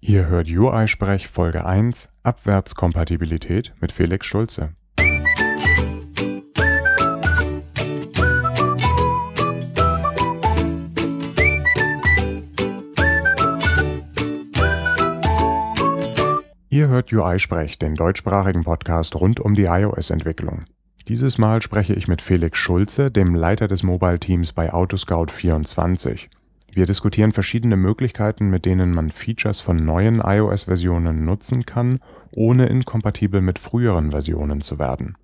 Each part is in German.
Ihr hört UI-Sprech Folge 1 Abwärtskompatibilität mit Felix Schulze. Ihr hört UI-Sprech, den deutschsprachigen Podcast rund um die iOS-Entwicklung. Dieses Mal spreche ich mit Felix Schulze, dem Leiter des Mobile-Teams bei Autoscout24. Wir diskutieren verschiedene Möglichkeiten, mit denen man Features von neuen iOS-Versionen nutzen kann, ohne inkompatibel mit früheren Versionen zu werden.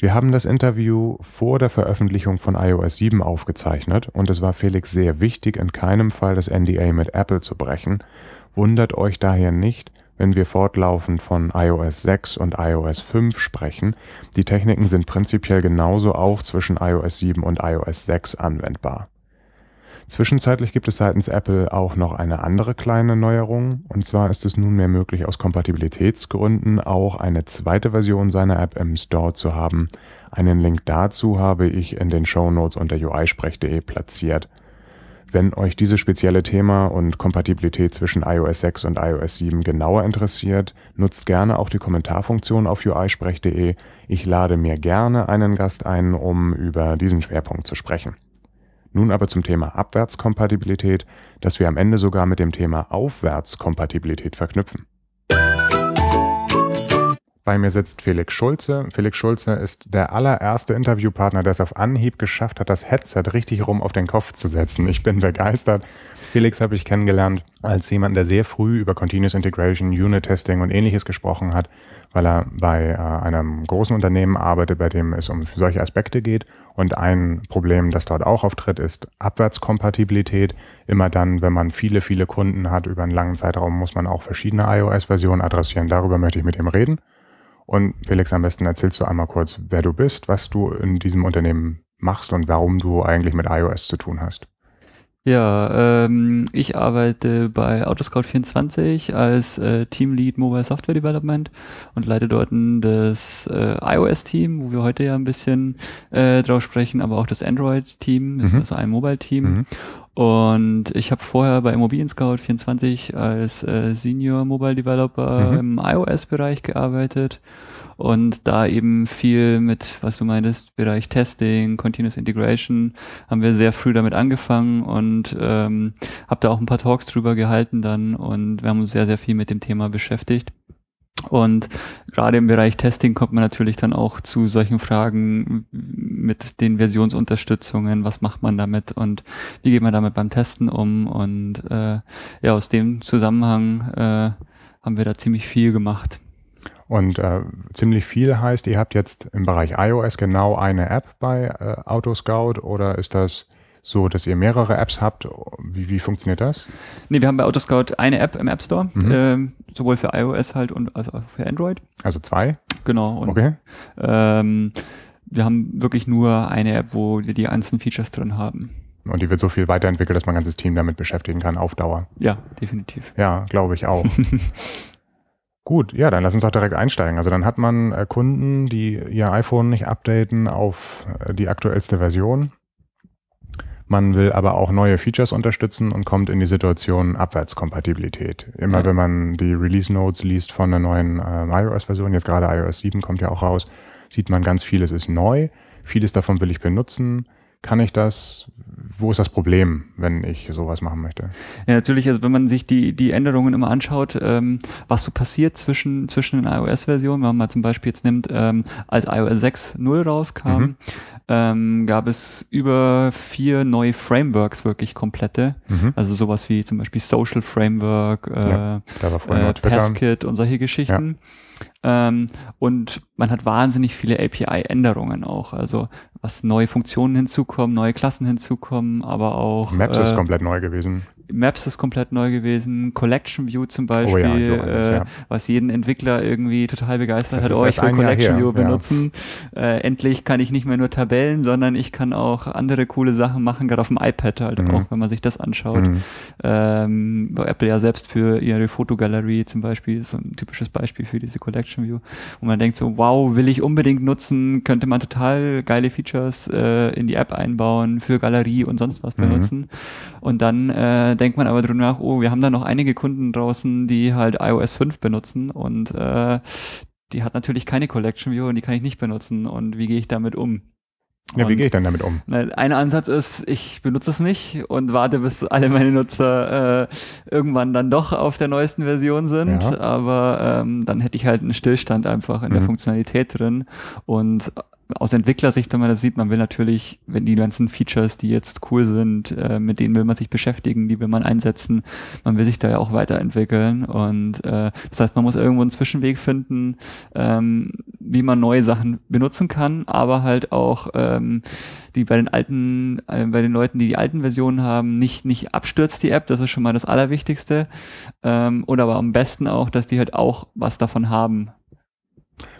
Wir haben das Interview vor der Veröffentlichung von iOS 7 aufgezeichnet und es war Felix sehr wichtig, in keinem Fall das NDA mit Apple zu brechen. Wundert euch daher nicht, wenn wir fortlaufend von iOS 6 und iOS 5 sprechen. Die Techniken sind prinzipiell genauso auch zwischen iOS 7 und iOS 6 anwendbar. Zwischenzeitlich gibt es seitens Apple auch noch eine andere kleine Neuerung, und zwar ist es nunmehr möglich, aus Kompatibilitätsgründen auch eine zweite Version seiner App im Store zu haben. Einen Link dazu habe ich in den Show Notes unter uisprech.de platziert. Wenn euch dieses spezielle Thema und Kompatibilität zwischen iOS 6 und iOS 7 genauer interessiert, nutzt gerne auch die Kommentarfunktion auf uisprech.de. Ich lade mir gerne einen Gast ein, um über diesen Schwerpunkt zu sprechen. Nun aber zum Thema Abwärtskompatibilität, das wir am Ende sogar mit dem Thema Aufwärtskompatibilität verknüpfen. Bei mir sitzt Felix Schulze. Felix Schulze ist der allererste Interviewpartner, der es auf Anhieb geschafft hat, das Headset richtig rum auf den Kopf zu setzen. Ich bin begeistert. Felix habe ich kennengelernt als jemand, der sehr früh über Continuous Integration, Unit Testing und ähnliches gesprochen hat, weil er bei äh, einem großen Unternehmen arbeitet, bei dem es um solche Aspekte geht. Und ein Problem, das dort auch auftritt, ist Abwärtskompatibilität. Immer dann, wenn man viele, viele Kunden hat über einen langen Zeitraum, muss man auch verschiedene iOS-Versionen adressieren. Darüber möchte ich mit ihm reden. Und Felix, am besten erzählst du einmal kurz, wer du bist, was du in diesem Unternehmen machst und warum du eigentlich mit iOS zu tun hast. Ja, ähm, ich arbeite bei Autoscout24 als äh, Teamlead Mobile Software Development und leite dort das äh, iOS-Team, wo wir heute ja ein bisschen äh, drauf sprechen, aber auch das Android-Team, das mhm. ist also ein Mobile-Team. Mhm. Und ich habe vorher bei Immobilien Scout 24 als äh, Senior Mobile Developer mhm. im iOS-Bereich gearbeitet und da eben viel mit, was du meintest, Bereich Testing, Continuous Integration, haben wir sehr früh damit angefangen und ähm, habe da auch ein paar Talks drüber gehalten dann und wir haben uns sehr, sehr viel mit dem Thema beschäftigt. Und gerade im Bereich Testing kommt man natürlich dann auch zu solchen Fragen mit den Versionsunterstützungen, was macht man damit und wie geht man damit beim Testen um. Und äh, ja, aus dem Zusammenhang äh, haben wir da ziemlich viel gemacht. Und äh, ziemlich viel heißt, ihr habt jetzt im Bereich iOS genau eine App bei äh, Autoscout oder ist das so, dass ihr mehrere Apps habt. Wie, wie funktioniert das? Nee, wir haben bei Autoscout eine App im App Store, mhm. ähm, sowohl für iOS halt und als auch für Android. Also zwei? Genau. Und, okay. Ähm, wir haben wirklich nur eine App, wo wir die ganzen Features drin haben. Und die wird so viel weiterentwickelt, dass man ein ganzes Team damit beschäftigen kann auf Dauer. Ja, definitiv. Ja, glaube ich auch. Gut, ja, dann lass uns auch direkt einsteigen. Also dann hat man äh, Kunden, die ihr iPhone nicht updaten auf äh, die aktuellste Version man will aber auch neue Features unterstützen und kommt in die Situation Abwärtskompatibilität. Immer ja. wenn man die Release Notes liest von der neuen äh, iOS-Version, jetzt gerade iOS 7 kommt ja auch raus, sieht man ganz vieles ist neu. Vieles davon will ich benutzen. Kann ich das? wo ist das Problem, wenn ich sowas machen möchte? Ja, natürlich, also wenn man sich die, die Änderungen immer anschaut, ähm, was so passiert zwischen, zwischen den iOS-Versionen, wenn man mal zum Beispiel jetzt nimmt, ähm, als iOS 6.0 rauskam, mhm. ähm, gab es über vier neue Frameworks wirklich komplette. Mhm. Also sowas wie zum Beispiel Social Framework, äh, ja, äh, Passkit und solche Geschichten. Ja. Ähm, und man hat wahnsinnig viele API-Änderungen auch. Also was neue Funktionen hinzukommen, neue Klassen hinzukommen, aber auch. Maps äh, ist komplett neu gewesen. Maps ist komplett neu gewesen, Collection View zum Beispiel, oh ja, äh, ja. was jeden Entwickler irgendwie total begeistert das hat, oh, ich will Collection View benutzen. Ja. Äh, endlich kann ich nicht mehr nur Tabellen, sondern ich kann auch andere coole Sachen machen, gerade auf dem iPad halt mhm. auch, wenn man sich das anschaut. Mhm. Ähm, Apple ja selbst für ihre Fotogalerie zum Beispiel, ist so ein typisches Beispiel für diese Collection View, wo man denkt so, wow, will ich unbedingt nutzen, könnte man total geile Features äh, in die App einbauen, für Galerie und sonst was mhm. benutzen. Und dann äh, dann denkt man aber drüber nach, oh, wir haben da noch einige Kunden draußen, die halt iOS 5 benutzen und äh, die hat natürlich keine Collection View und die kann ich nicht benutzen. Und wie gehe ich damit um? Ja, und wie gehe ich denn damit um? Ein Ansatz ist, ich benutze es nicht und warte, bis alle meine Nutzer äh, irgendwann dann doch auf der neuesten Version sind. Ja. Aber ähm, dann hätte ich halt einen Stillstand einfach in mhm. der Funktionalität drin. Und aus Entwicklersicht, wenn man das sieht, man will natürlich, wenn die ganzen Features, die jetzt cool sind, äh, mit denen will man sich beschäftigen, die will man einsetzen, man will sich da ja auch weiterentwickeln. Und äh, das heißt, man muss irgendwo einen Zwischenweg finden, ähm, wie man neue Sachen benutzen kann, aber halt auch ähm, die bei den alten, äh, bei den Leuten, die die alten Versionen haben, nicht nicht abstürzt die App, das ist schon mal das Allerwichtigste. Ähm, oder aber am besten auch, dass die halt auch was davon haben,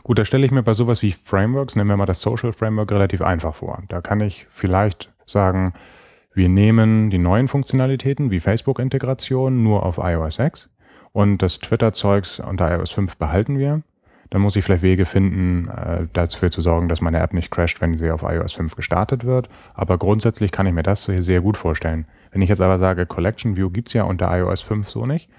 Gut, da stelle ich mir bei sowas wie Frameworks, nehmen wir mal das Social Framework, relativ einfach vor. Da kann ich vielleicht sagen, wir nehmen die neuen Funktionalitäten wie Facebook-Integration nur auf iOS 6 und das Twitter-Zeugs unter iOS 5 behalten wir. Dann muss ich vielleicht Wege finden, äh, dafür zu sorgen, dass meine App nicht crasht, wenn sie auf iOS 5 gestartet wird. Aber grundsätzlich kann ich mir das sehr gut vorstellen. Wenn ich jetzt aber sage, Collection View gibt's ja unter iOS 5 so nicht,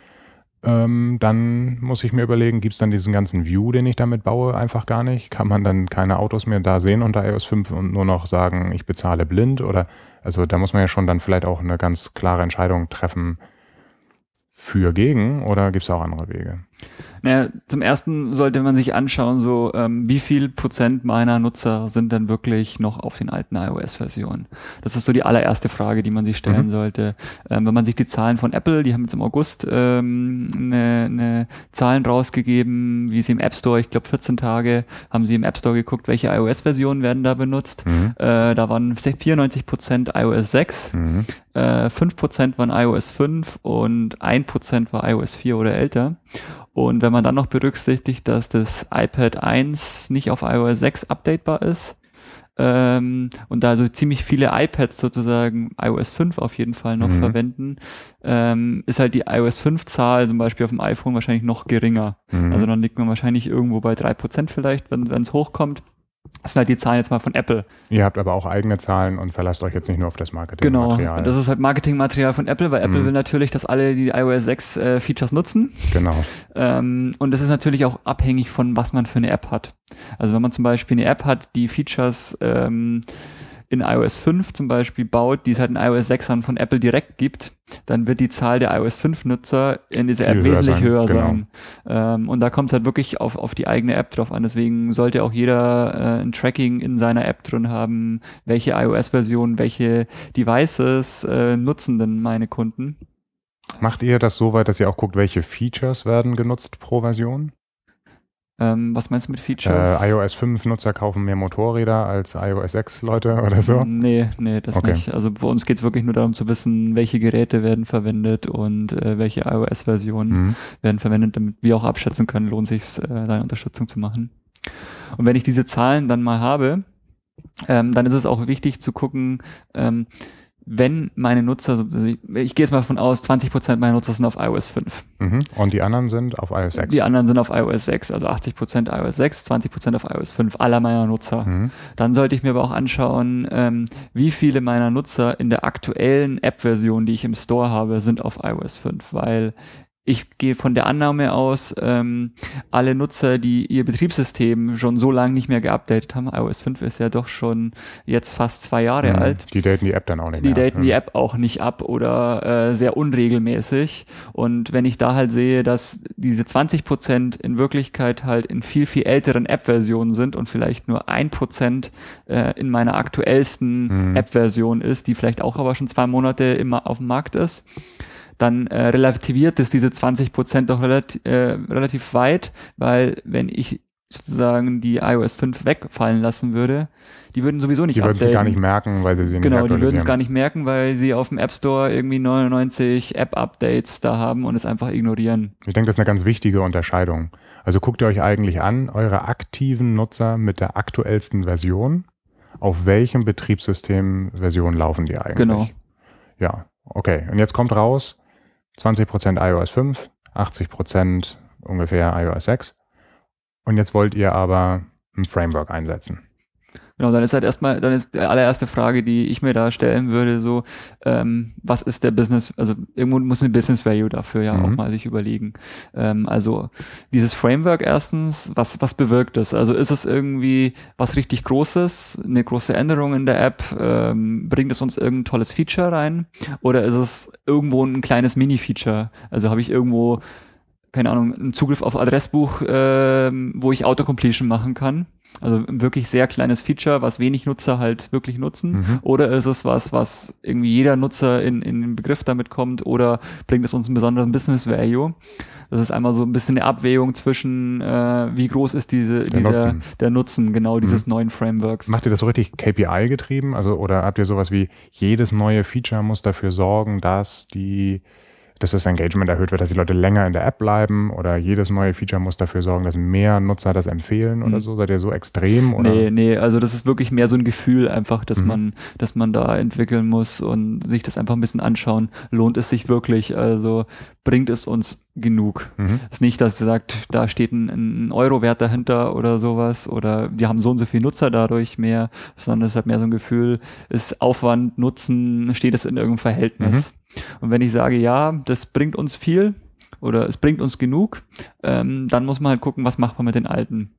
ähm, dann muss ich mir überlegen, gibt es dann diesen ganzen View, den ich damit baue, einfach gar nicht? Kann man dann keine Autos mehr da sehen unter iOS 5 und nur noch sagen, ich bezahle blind? Oder also da muss man ja schon dann vielleicht auch eine ganz klare Entscheidung treffen für gegen oder gibt es auch andere Wege? Naja, zum ersten sollte man sich anschauen, so ähm, wie viel Prozent meiner Nutzer sind denn wirklich noch auf den alten iOS-Versionen. Das ist so die allererste Frage, die man sich stellen mhm. sollte. Ähm, wenn man sich die Zahlen von Apple, die haben jetzt im August ähm, ne, ne Zahlen rausgegeben, wie sie im App Store, ich glaube 14 Tage, haben sie im App Store geguckt, welche iOS-Versionen werden da benutzt. Mhm. Äh, da waren 94 Prozent iOS 6, mhm. äh, 5 Prozent waren iOS 5 und 1 Prozent war iOS 4 oder älter. Und wenn man dann noch berücksichtigt, dass das iPad 1 nicht auf iOS 6 updatebar ist, ähm, und da so ziemlich viele iPads sozusagen iOS 5 auf jeden Fall noch mhm. verwenden, ähm, ist halt die iOS 5 Zahl zum Beispiel auf dem iPhone wahrscheinlich noch geringer. Mhm. Also dann liegt man wahrscheinlich irgendwo bei drei Prozent vielleicht, wenn es hochkommt. Das sind halt die Zahlen jetzt mal von Apple. Ihr habt aber auch eigene Zahlen und verlasst euch jetzt nicht nur auf das Marketingmaterial. Genau, das ist halt Marketingmaterial von Apple, weil Apple mhm. will natürlich, dass alle die iOS 6 äh, Features nutzen. Genau. Ähm, und das ist natürlich auch abhängig von, was man für eine App hat. Also wenn man zum Beispiel eine App hat, die Features ähm, in iOS 5 zum Beispiel baut, die es halt in iOS 6 von Apple direkt gibt, dann wird die Zahl der iOS 5 Nutzer in dieser App wesentlich sein. höher genau. sein. Ähm, und da kommt es halt wirklich auf, auf die eigene App drauf an. Deswegen sollte auch jeder äh, ein Tracking in seiner App drin haben, welche iOS-Version, welche Devices äh, nutzen denn meine Kunden. Macht ihr das so weit, dass ihr auch guckt, welche Features werden genutzt pro Version? Ähm, was meinst du mit Features? Äh, iOS 5 Nutzer kaufen mehr Motorräder als iOS 6 Leute oder so? Nee, nee, das okay. nicht. Also bei uns geht es wirklich nur darum zu wissen, welche Geräte werden verwendet und äh, welche iOS-Versionen mhm. werden verwendet, damit wir auch abschätzen können, lohnt sich äh, da eine Unterstützung zu machen. Und wenn ich diese Zahlen dann mal habe, ähm, dann ist es auch wichtig zu gucken, ähm, wenn meine Nutzer, ich gehe jetzt mal davon aus, 20% meiner Nutzer sind auf iOS 5. Mhm. Und die anderen sind auf iOS 6? Die anderen sind auf iOS 6, also 80% iOS 6, 20% auf iOS 5, aller meiner Nutzer. Mhm. Dann sollte ich mir aber auch anschauen, ähm, wie viele meiner Nutzer in der aktuellen App-Version, die ich im Store habe, sind auf iOS 5, weil ich gehe von der Annahme aus, ähm, alle Nutzer, die ihr Betriebssystem schon so lange nicht mehr geupdatet haben, iOS 5 ist ja doch schon jetzt fast zwei Jahre mhm. alt. Die daten die App dann auch nicht die mehr. Die daten mhm. die App auch nicht ab oder äh, sehr unregelmäßig. Und wenn ich da halt sehe, dass diese 20 Prozent in Wirklichkeit halt in viel, viel älteren App-Versionen sind und vielleicht nur ein Prozent äh, in meiner aktuellsten mhm. App-Version ist, die vielleicht auch aber schon zwei Monate immer auf dem Markt ist, dann äh, relativiert es diese 20 Prozent doch relativ, äh, relativ weit, weil wenn ich sozusagen die iOS 5 wegfallen lassen würde, die würden sowieso nicht Die würden es gar nicht merken, weil sie sie nicht Genau, die würden es gar nicht merken, weil sie auf dem App Store irgendwie 99 App-Updates da haben und es einfach ignorieren. Ich denke, das ist eine ganz wichtige Unterscheidung. Also guckt ihr euch eigentlich an, eure aktiven Nutzer mit der aktuellsten Version, auf welchem Betriebssystem-Version laufen die eigentlich? Genau. Ja, okay. Und jetzt kommt raus, 20% iOS 5, 80% ungefähr iOS 6. Und jetzt wollt ihr aber ein Framework einsetzen. Genau, dann ist halt erstmal, dann ist die allererste Frage, die ich mir da stellen würde, so, ähm, was ist der Business, also irgendwo muss ein Business Value dafür ja mhm. auch mal sich überlegen. Ähm, also dieses Framework erstens, was, was bewirkt es? Also ist es irgendwie was richtig Großes, eine große Änderung in der App, ähm, bringt es uns irgendein tolles Feature rein? Oder ist es irgendwo ein kleines Mini-Feature? Also habe ich irgendwo keine Ahnung, einen Zugriff auf Adressbuch, äh, wo ich Autocompletion machen kann. Also wirklich sehr kleines Feature, was wenig Nutzer halt wirklich nutzen. Mhm. Oder ist es was, was irgendwie jeder Nutzer in, in den Begriff damit kommt oder bringt es uns einen besonderen Business Value? Das ist einmal so ein bisschen eine Abwägung zwischen, äh, wie groß ist diese, der, dieser, Nutzen. der Nutzen, genau, dieses mhm. neuen Frameworks. Macht ihr das so richtig KPI getrieben? Also, oder habt ihr sowas wie, jedes neue Feature muss dafür sorgen, dass die dass das Engagement erhöht wird, dass die Leute länger in der App bleiben oder jedes neue Feature muss dafür sorgen, dass mehr Nutzer das empfehlen oder mhm. so? Seid ihr so extrem? Oder? Nee, nee, also das ist wirklich mehr so ein Gefühl einfach, dass mhm. man, dass man da entwickeln muss und sich das einfach ein bisschen anschauen. Lohnt es sich wirklich? Also bringt es uns genug? Mhm. ist nicht, dass ihr sagt, da steht ein, ein Euro-Wert dahinter oder sowas oder die haben so und so viel Nutzer dadurch mehr, sondern es hat mehr so ein Gefühl, ist Aufwand, Nutzen, steht es in irgendeinem Verhältnis. Und wenn ich sage, ja, das bringt uns viel oder es bringt uns genug, ähm, dann muss man halt gucken, was macht man mit den alten.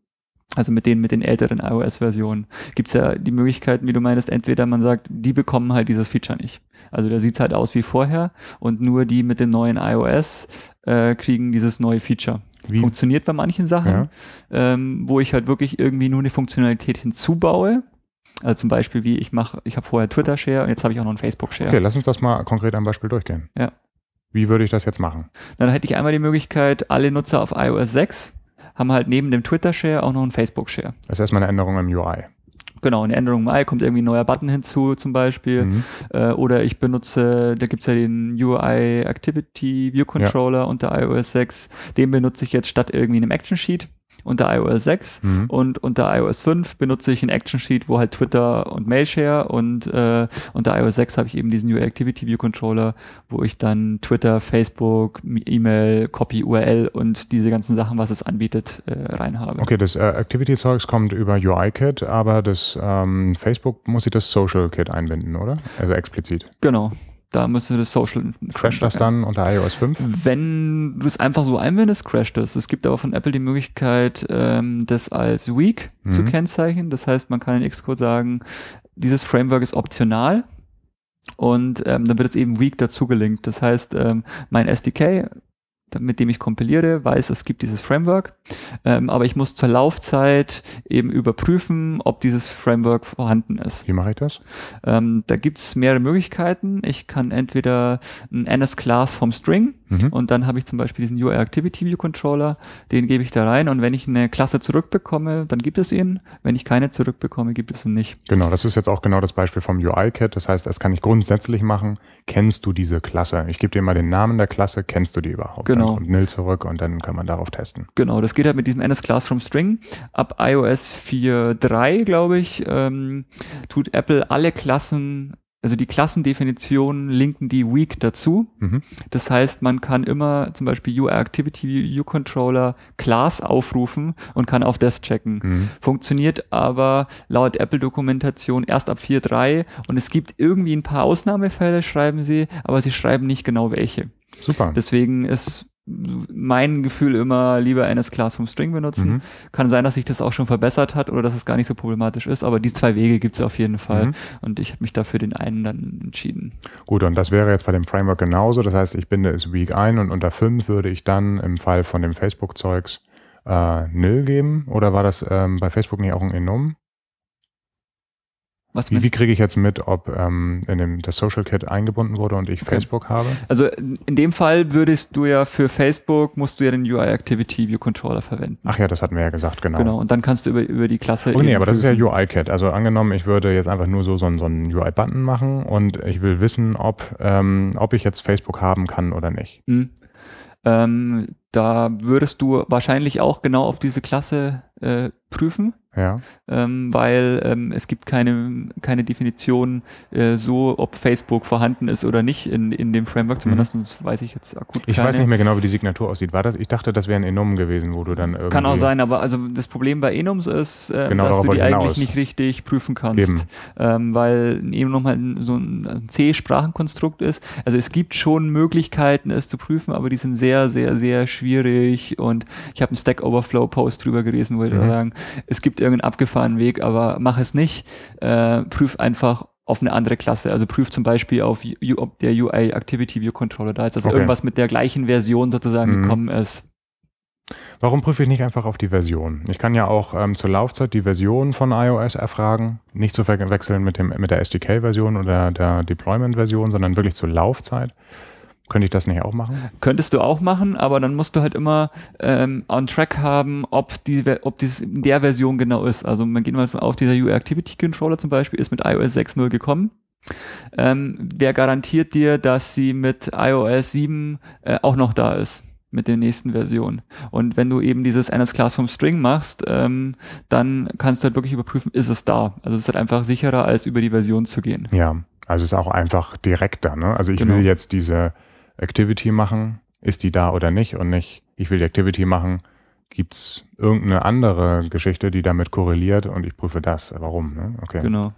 Also mit den, mit den älteren iOS-Versionen gibt es ja die Möglichkeiten, wie du meinst, entweder man sagt, die bekommen halt dieses Feature nicht. Also da sieht halt aus wie vorher und nur die mit dem neuen iOS äh, kriegen dieses neue Feature. Wie? Funktioniert bei manchen Sachen, ja. ähm, wo ich halt wirklich irgendwie nur eine Funktionalität hinzubaue also zum Beispiel wie ich mache, ich habe vorher Twitter Share und jetzt habe ich auch noch einen Facebook Share. Okay, lass uns das mal konkret am Beispiel durchgehen. Ja. Wie würde ich das jetzt machen? Dann hätte ich einmal die Möglichkeit, alle Nutzer auf iOS 6 haben halt neben dem Twitter Share auch noch einen Facebook Share. Das ist erstmal eine Änderung im UI. Genau, eine Änderung im UI kommt irgendwie ein neuer Button hinzu zum Beispiel. Mhm. Äh, oder ich benutze, da gibt es ja den UI Activity View Controller ja. unter iOS 6. Den benutze ich jetzt statt irgendwie einem Action Sheet unter iOS 6 mhm. und unter iOS 5 benutze ich ein Action Sheet, wo halt Twitter und Mailshare und äh, unter iOS 6 habe ich eben diesen New Activity View Controller, wo ich dann Twitter, Facebook, E-Mail, Copy URL und diese ganzen Sachen, was es anbietet, äh, rein habe. Okay, das äh, Activity-Zeugs kommt über UI-Kit, aber das ähm, Facebook muss ich das Social-Kit einbinden, oder? Also explizit. Genau. Da müsste das Social. Crasht das dann unter iOS 5? Wenn du es einfach so einwendest, crasht es. Es gibt aber von Apple die Möglichkeit, ähm, das als Weak mhm. zu kennzeichnen. Das heißt, man kann in Xcode sagen, dieses Framework ist optional. Und ähm, dann wird es eben weak dazu gelinkt. Das heißt, ähm, mein SDK mit dem ich kompiliere, weiß, es gibt dieses Framework, ähm, aber ich muss zur Laufzeit eben überprüfen, ob dieses Framework vorhanden ist. Wie mache ich das? Ähm, da gibt es mehrere Möglichkeiten. Ich kann entweder ein NS-Class vom String mhm. und dann habe ich zum Beispiel diesen UI Activity View Controller, den gebe ich da rein und wenn ich eine Klasse zurückbekomme, dann gibt es ihn. Wenn ich keine zurückbekomme, gibt es ihn nicht. Genau, das ist jetzt auch genau das Beispiel vom UI-Kit. Das heißt, das kann ich grundsätzlich machen. Kennst du diese Klasse? Ich gebe dir mal den Namen der Klasse. Kennst du die überhaupt? Genau genau. und nil zurück und dann kann man darauf testen. Genau, das geht halt mit diesem NS Class from String. Ab iOS 4.3, glaube ich, ähm, tut Apple alle Klassen also die Klassendefinitionen linken die Weak dazu. Mhm. Das heißt, man kann immer zum Beispiel UI Activity View Controller Class aufrufen und kann auf das checken. Mhm. Funktioniert aber laut Apple Dokumentation erst ab 4.3 und es gibt irgendwie ein paar Ausnahmefälle, schreiben sie, aber sie schreiben nicht genau welche. Super. Deswegen ist mein Gefühl immer lieber NS Class vom String benutzen. Mhm. Kann sein, dass sich das auch schon verbessert hat oder dass es gar nicht so problematisch ist, aber die zwei Wege gibt es auf jeden Fall mhm. und ich habe mich dafür den einen dann entschieden. Gut, und das wäre jetzt bei dem Framework genauso. Das heißt, ich binde es Week ein und unter 5 würde ich dann im Fall von dem Facebook-Zeugs äh, nil geben oder war das ähm, bei Facebook nicht auch ein Enum? Was wie, wie kriege ich jetzt mit, ob ähm, in dem, das Social Kit eingebunden wurde und ich okay. Facebook habe? Also in dem Fall würdest du ja für Facebook, musst du ja den UI Activity View Controller verwenden. Ach ja, das hatten wir ja gesagt, genau. Genau, und dann kannst du über, über die Klasse. Oh nee, aber das ist ja UI-Kit. Also angenommen, ich würde jetzt einfach nur so, so, so einen UI-Button machen und ich will wissen, ob, ähm, ob ich jetzt Facebook haben kann oder nicht. Mhm. Ähm, da würdest du wahrscheinlich auch genau auf diese Klasse äh, prüfen, Ja. ähm, weil ähm, es gibt keine, keine Definition äh, so, ob Facebook vorhanden ist oder nicht in, in dem Framework, zumindest das weiß ich jetzt akut Mhm. Ich keine. weiß nicht mehr genau, wie die Signatur aussieht. War das? Ich dachte, das wäre ein Enum gewesen, wo du dann irgendwie. Kann auch sein, aber also das Problem bei Enums ist, äh, Genau, dass du die eigentlich nicht richtig prüfen kannst. Ähm, weil ein Enum halt so ein C-Sprachenkonstrukt ist. Also es gibt schon Möglichkeiten, es zu prüfen, aber die sind sehr, sehr, sehr schwierig und ich habe einen Stack Overflow-Post drüber gelesen, wo die Mhm. sagen, es gibt irgendeinen abgefahrenen Weg, aber mach es nicht. Äh, prüf einfach auf eine andere Klasse. Also prüf zum Beispiel auf U ob der UI Activity View Controller da ist, dass Okay. irgendwas mit der gleichen Version sozusagen Mhm. gekommen ist. Warum prüfe ich nicht einfach auf die Version? Ich kann ja auch ähm, zur Laufzeit die Version von iOS erfragen, nicht zu verwechseln mit, dem, mit der SDK-Version oder der Deployment-Version, sondern wirklich zur Laufzeit. Könnte ich das nicht auch machen? Könntest du auch machen, aber dann musst du halt immer ähm, on track haben, ob die, ob dies in der Version genau ist. Also man geht mal auf, dieser UI Activity Controller zum Beispiel ist mit iOS 6.0 gekommen. Ähm, wer garantiert dir, dass sie mit iOS 7 äh, auch noch da ist? Mit der nächsten Version. Und wenn du eben dieses NS Class vom String machst, ähm, dann kannst du halt wirklich überprüfen, ist es da. Also es ist halt einfach sicherer, als über die Version zu gehen. Ja, also es ist auch einfach direkter. Ne? Also ich Genau. will jetzt diese Activity machen, ist die da oder nicht? Und nicht, ich will die Activity machen, gibt's irgendeine andere Geschichte, die damit korreliert und ich prüfe das. Warum? Ne? Okay. Genau.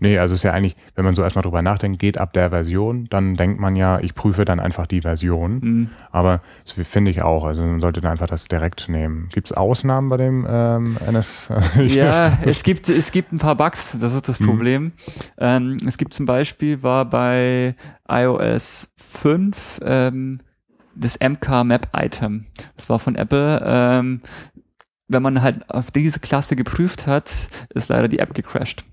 Nee, also es ist ja eigentlich, wenn man so erstmal drüber nachdenkt, geht ab der Version, dann denkt man ja, ich prüfe dann einfach die Version. Mhm. Aber das finde ich auch. Also man sollte dann einfach das direkt nehmen. Gibt es Ausnahmen bei dem ähm, NS? Ja, es gibt, es gibt ein paar Bugs, das ist das Mhm. Problem. Ähm, es gibt zum Beispiel, war bei iOS 5 ähm, das MK Map Item. Das war von Apple. Ähm, wenn man halt auf diese Klasse geprüft hat, ist leider die App gecrashed.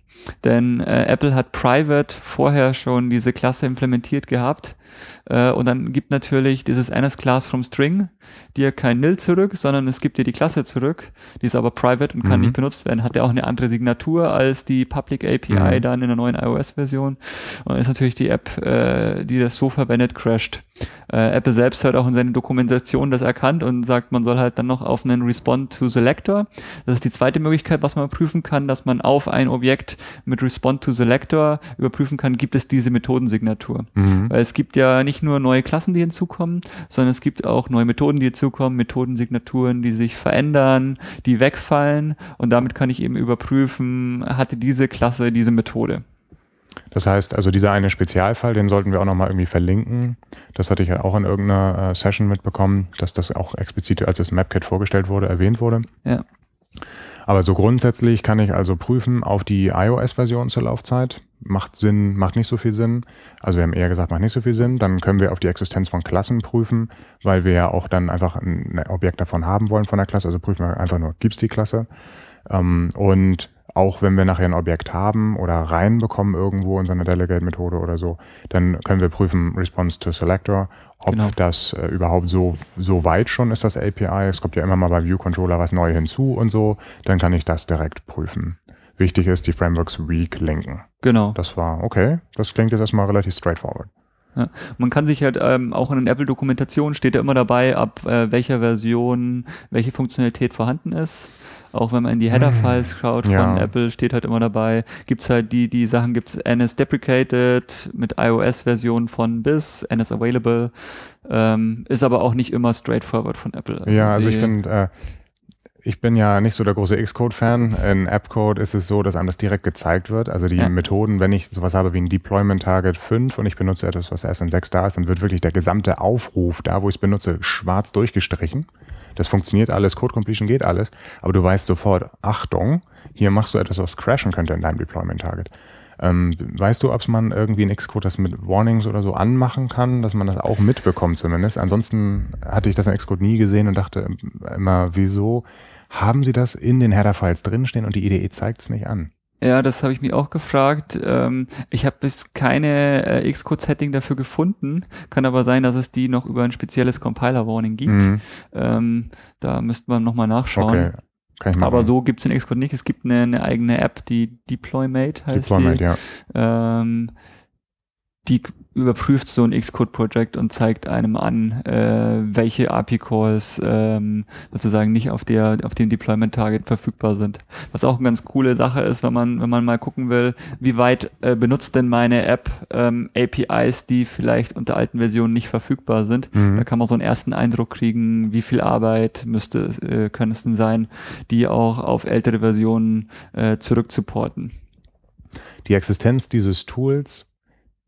Denn äh, Apple hat Private vorher schon diese Klasse implementiert gehabt. Äh, und dann gibt natürlich dieses NS-Class from String dir kein Nil zurück, sondern es gibt dir die Klasse zurück. Die ist aber private und kann Mhm. nicht benutzt werden. Hat ja auch eine andere Signatur als die Public API Mhm. dann in der neuen iOS-Version. Und ist natürlich die App, äh, die das so verwendet, crashed. Äh, Apple selbst hat auch in seiner Dokumentation das erkannt und sagt, man soll halt dann noch auf einen Respond to Selector. Das ist die zweite Möglichkeit, was man prüfen kann, dass man auf ein Objekt mit Respond to Selector überprüfen kann, gibt es diese Methodensignatur. Mhm. Weil es gibt ja nicht nur neue Klassen, die hinzukommen, sondern es gibt auch neue Methoden, die hinzukommen, Methodensignaturen, die sich verändern, die wegfallen und damit kann ich eben überprüfen, hatte diese Klasse diese Methode. Das heißt, also dieser eine Spezialfall, den sollten wir auch nochmal irgendwie verlinken. Das hatte ich ja auch in irgendeiner äh, Session mitbekommen, dass das auch explizit, als das MapKit vorgestellt wurde, erwähnt wurde. Ja. Aber so grundsätzlich kann ich also prüfen auf die iOS-Version zur Laufzeit. Macht Sinn, macht nicht so viel Sinn. Also wir haben eher gesagt, macht nicht so viel Sinn. Dann können wir auf die Existenz von Klassen prüfen, weil wir ja auch dann einfach ein Objekt davon haben wollen von der Klasse. Also prüfen wir einfach nur, gibt's die Klasse? Ähm, und auch wenn wir nachher ein Objekt haben oder reinbekommen irgendwo in so eine Delegate-Methode oder so, dann können wir prüfen Response to Selector, ob Genau. das äh, überhaupt so, so weit schon ist, das API. Es kommt ja immer mal bei View-Controller was neu hinzu und so. Dann kann ich das direkt prüfen. Wichtig ist, die Frameworks weak linken. Genau. Das war okay. Das klingt jetzt erstmal relativ straightforward. Man kann sich halt ähm, auch in den Apple-Dokumentationen steht ja immer dabei, ab äh, welcher Version welche Funktionalität vorhanden ist. Auch wenn man in die Header-Files schaut von Ja. Apple, steht halt immer dabei. Gibt's halt die, die Sachen gibt's NS Deprecated mit iOS-Version von bis, NS Available. Ähm, ist aber auch nicht immer straightforward von Apple. ja, also ich finde, äh, ich bin ja nicht so der große Xcode-Fan. In Appcode ist es so, dass einem das direkt gezeigt wird. Also die Ja. Methoden, wenn ich sowas habe wie ein Deployment Target 5 und ich benutze etwas, was erst in 6 da ist, dann wird wirklich der gesamte Aufruf da, wo ich es benutze, schwarz durchgestrichen. Das funktioniert alles, Code Completion geht alles, aber du weißt sofort, Achtung, hier machst du etwas, was crashen könnte in deinem Deployment Target. Ähm, weißt du, ob man irgendwie in Xcode das mit Warnings oder so anmachen kann, dass man das auch mitbekommt zumindest? Ansonsten hatte ich das in Xcode nie gesehen und dachte immer, wieso haben sie das in den Header-Files drinstehen und die IDE zeigt es nicht an? Ja, das habe ich mich auch gefragt. Ähm, ich habe bis keine äh, Xcode-Setting dafür gefunden. Kann aber sein, dass es die noch über ein spezielles Compiler-Warning gibt. Mhm. Ähm, da müsste man nochmal nachschauen. Okay. Aber so gibt's in Xcode nicht. Es gibt eine, eine eigene App, die Deploymate heißt Deployment, die. ja. Ähm, die überprüft so ein Xcode-Project und zeigt einem an, äh, welche API-Calls ähm, sozusagen nicht auf der auf dem Deployment-Target verfügbar sind. Was auch eine ganz coole Sache ist, wenn man wenn man mal gucken will, wie weit äh, benutzt denn meine App ähm, APIs, die vielleicht unter alten Versionen nicht verfügbar sind. Mhm. Da kann man so einen ersten Eindruck kriegen, wie viel Arbeit müsste äh, können es denn sein, die auch auf ältere Versionen äh, zurückzuporten. Die Existenz dieses Tools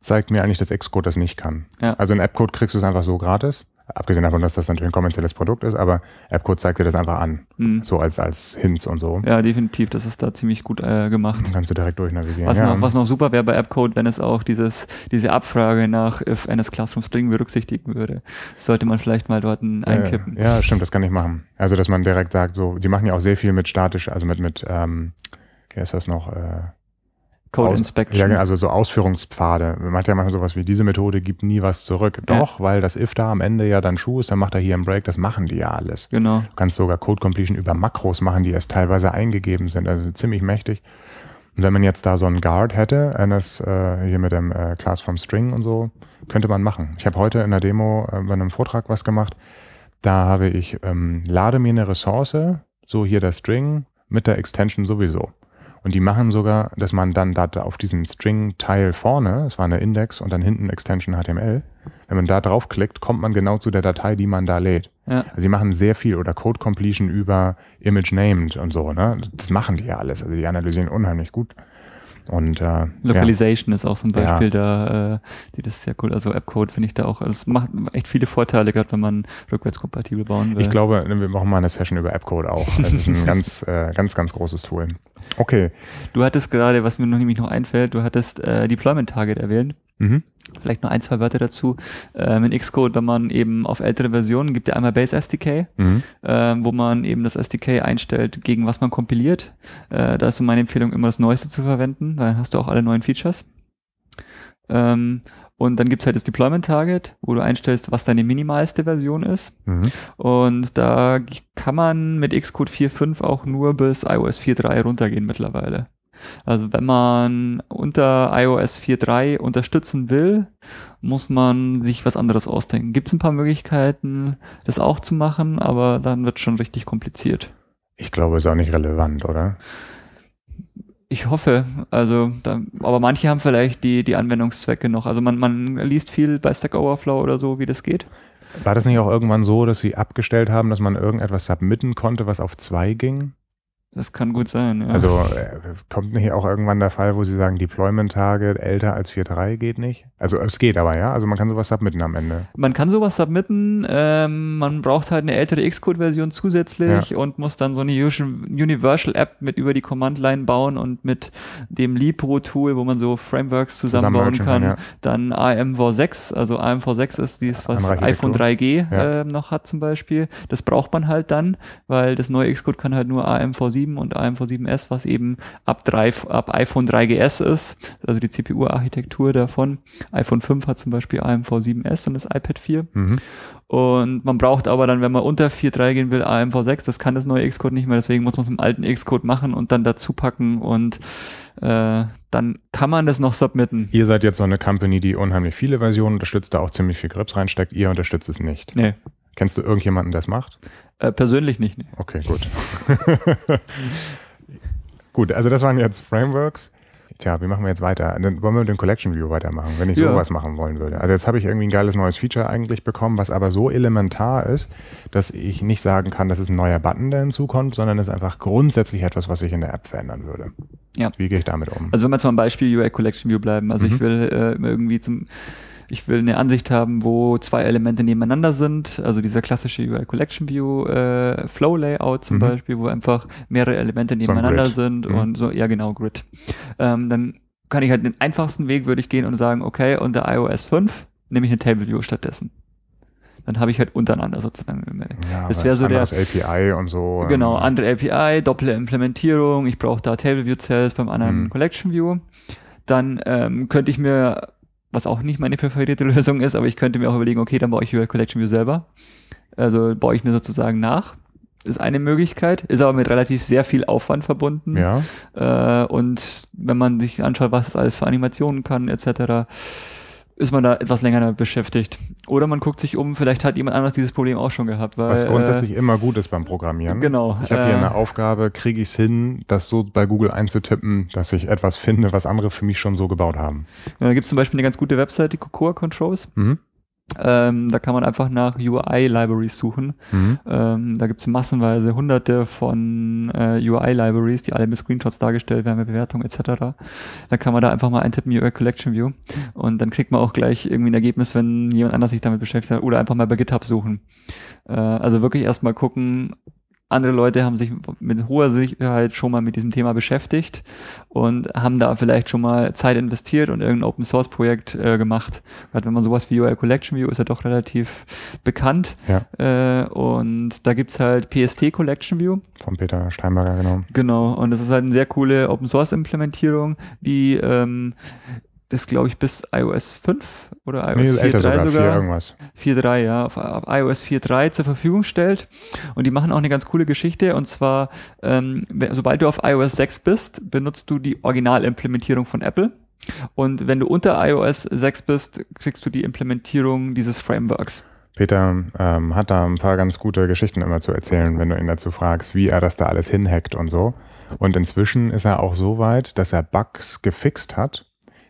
zeigt mir eigentlich, dass Xcode das nicht kann. Ja. Also in AppCode kriegst du es einfach so gratis. Abgesehen davon, dass das natürlich ein kommerzielles Produkt ist, aber AppCode zeigt dir das einfach an. Mhm. So als, als Hints und so. Ja, definitiv. Das ist da ziemlich gut äh, gemacht. Kannst du direkt durchnavigieren. Was, ja. noch, was noch super wäre bei AppCode, wenn es auch dieses, diese Abfrage nach if NS Classroom String berücksichtigen würde. Das sollte man vielleicht mal dort einkippen. Ja, ja, stimmt, das kann ich machen. Also, dass man direkt sagt, so, die machen ja auch sehr viel mit statisch, also mit, mit, ähm, wie heißt das noch, äh, Code Aus, Inspection. Ja, genau, also so Ausführungspfade. Man hat ja manchmal sowas wie, diese Methode gibt nie was zurück. Ja. Doch, weil das if da am Ende ja dann true ist, dann macht er hier einen Break, das machen die ja alles. Genau. Du kannst sogar Code Completion über Makros machen, die erst teilweise eingegeben sind, also ziemlich mächtig. Und wenn man jetzt da so einen Guard hätte, eines äh, hier mit dem äh, Class from String und so, könnte man machen. Ich habe heute in der Demo äh, bei einem Vortrag was gemacht. Da habe ich, ähm, lade mir eine Ressource, so hier der String, mit der Extension sowieso. Und die machen sogar, dass man dann da auf diesem String-Teil vorne, es war eine Index und dann hinten Extension HTML, wenn man da draufklickt, kommt man genau zu der Datei, die man da lädt. Ja. Also sie machen sehr viel oder Code Completion über Image Named und so, ne? Das machen die ja alles. Also die analysieren unheimlich gut. Und äh, Localization ja. ist auch so ein Beispiel ja. da, äh, die das ist sehr cool. Also Appcode finde ich da auch. Also es macht echt viele Vorteile, gerade wenn man rückwärtskompatibel bauen will. Ich glaube, wir machen mal eine Session über Appcode auch. Das ist ein ganz, äh, ganz, ganz großes Tool. Okay. Du hattest gerade, was mir noch nämlich noch einfällt, du hattest äh, Deployment Target erwähnt. Mhm. Vielleicht nur ein, zwei Wörter dazu. Ähm, in Xcode, wenn man eben auf ältere Versionen, gibt ja einmal Base SDK, mhm. ähm, wo man eben das SDK einstellt, gegen was man kompiliert. Äh, da ist so meine Empfehlung, immer das Neueste zu verwenden, dann hast du auch alle neuen Features. Ähm, und dann gibt's halt das Deployment Target, wo du einstellst, was deine minimalste Version ist. Mhm. Und da kann man mit Xcode 4.5 auch nur bis iOS 4.3 runtergehen mittlerweile. Also wenn man unter iOS 4.3 unterstützen will, muss man sich was anderes ausdenken. Gibt es ein paar Möglichkeiten, das auch zu machen, aber dann wird schon richtig kompliziert. Ich glaube, ist auch nicht relevant, oder? Ich hoffe, also, da, aber manche haben vielleicht die, die Anwendungszwecke noch. Also man, man liest viel bei Stack Overflow oder so, wie das geht. War das nicht auch irgendwann so, dass sie abgestellt haben, dass man irgendetwas submitten konnte, was auf zwei ging? Das kann gut sein, ja. Also äh, kommt nicht auch irgendwann der Fall, wo Sie sagen, Deployment-Tage älter als 4.3 geht nicht? Also es geht aber, ja? Also man kann sowas submitten am Ende. Man kann sowas submitten, ähm, man braucht halt eine ältere Xcode-Version zusätzlich ja. und muss dann so eine Universal-App mit über die Command-Line bauen und mit dem Libro-Tool, wo man so Frameworks zusammenbauen kann, ja. dann AMV6, also AMV6 ist dies, was iPhone 3G ja. äh, noch hat zum Beispiel. Das braucht man halt dann, weil das neue Xcode kann halt nur AMV7 und AM4 was eben ab, 3, ab iPhone 3GS ist, also die CPU-Architektur davon. iPhone 5 hat zum Beispiel AM4 und das iPad 4. Mhm. Und man braucht aber dann, wenn man unter 4.3 gehen will, AMV6, das kann das neue Xcode nicht mehr, deswegen muss man es im alten Xcode machen und dann dazu packen und äh, dann kann man das noch submitten. Ihr seid jetzt so eine Company, die unheimlich viele Versionen unterstützt, da auch ziemlich viel Grips reinsteckt. Ihr unterstützt es nicht. Nee. Kennst du irgendjemanden, der es macht? Äh, persönlich nicht. Nee. Okay, gut. gut, also das waren jetzt Frameworks. Tja, wie machen wir jetzt weiter? Dann wollen wir mit dem Collection View weitermachen, wenn ich ja. sowas machen wollen würde. Also jetzt habe ich irgendwie ein geiles neues Feature eigentlich bekommen, was aber so elementar ist, dass ich nicht sagen kann, das ist ein neuer Button, der hinzukommt, sondern es ist einfach grundsätzlich etwas, was sich in der App verändern würde. Ja. Wie gehe ich damit um? Also wenn wir jetzt mal am Beispiel UI Collection View bleiben, also mhm. ich will äh, irgendwie zum ich will eine Ansicht haben, wo zwei Elemente nebeneinander sind, also dieser klassische UI Collection View äh, Flow Layout zum mhm. Beispiel, wo einfach mehrere Elemente nebeneinander so sind mhm. und so, ja genau, Grid. Ähm, dann kann ich halt den einfachsten Weg würde ich gehen und sagen, okay, unter iOS 5 nehme ich eine Table View stattdessen dann habe ich halt untereinander sozusagen. Ja, das wäre so der API und so. Genau, andere API, doppelte Implementierung. Ich brauche da Table View Cells beim anderen mhm. Collection View. Dann ähm, könnte ich mir was auch nicht meine präferierte Lösung ist, aber ich könnte mir auch überlegen, okay, dann baue ich über Collection View selber. Also baue ich mir sozusagen nach. Ist eine Möglichkeit, ist aber mit relativ sehr viel Aufwand verbunden. Ja. Äh, und wenn man sich anschaut, was es alles für Animationen kann, etc., ist man da etwas länger damit beschäftigt. Oder man guckt sich um, vielleicht hat jemand anders dieses Problem auch schon gehabt. Weil, Was grundsätzlich äh, immer gut ist beim Programmieren. Genau. Ich habe hier äh, eine Aufgabe, kriege ich es hin, das so bei Google einzutippen, dass ich etwas finde, was andere für mich schon so gebaut haben. Ja, da gibt es zum Beispiel eine ganz gute Website, die Cocoa Controls. Mhm. Ähm, da kann man einfach nach UI-Libraries suchen. Mhm. Ähm, da gibt es massenweise hunderte von äh, UI-Libraries, die alle mit Screenshots dargestellt werden, mit Bewertungen etc. Da kann man da einfach mal eintippen, UI Collection View. Und dann kriegt man auch gleich irgendwie ein Ergebnis, wenn jemand anders sich damit beschäftigt hat. Oder einfach mal bei GitHub suchen. Äh, also wirklich erstmal gucken, andere Leute haben sich mit hoher Sicherheit schon mal mit diesem Thema beschäftigt und haben da vielleicht schon mal Zeit investiert und irgendein Open Source Projekt äh, gemacht. Gerade wenn man sowas wie UI Collection View ist ja doch relativ bekannt. Ja. Äh, und da gibt es halt PST Collection View. Von Peter Steinberger, genau. Genau. Und das ist halt eine sehr coole Open Source Implementierung, die ähm, ist, glaube ich, bis iOS 5 oder iOS nee, 4.3 sogar. sogar irgendwas. 4.3, ja, auf, auf iOS 4.3 zur Verfügung stellt. Und die machen auch eine ganz coole Geschichte. Und zwar, ähm, sobald du auf iOS 6 bist, benutzt du die Originalimplementierung von Apple. Und wenn du unter iOS 6 bist, kriegst du die Implementierung dieses Frameworks. Peter ähm, hat da ein paar ganz gute Geschichten immer zu erzählen, wenn du ihn dazu fragst, wie er das da alles hinhackt und so. Und inzwischen ist er auch so weit, dass er Bugs gefixt hat,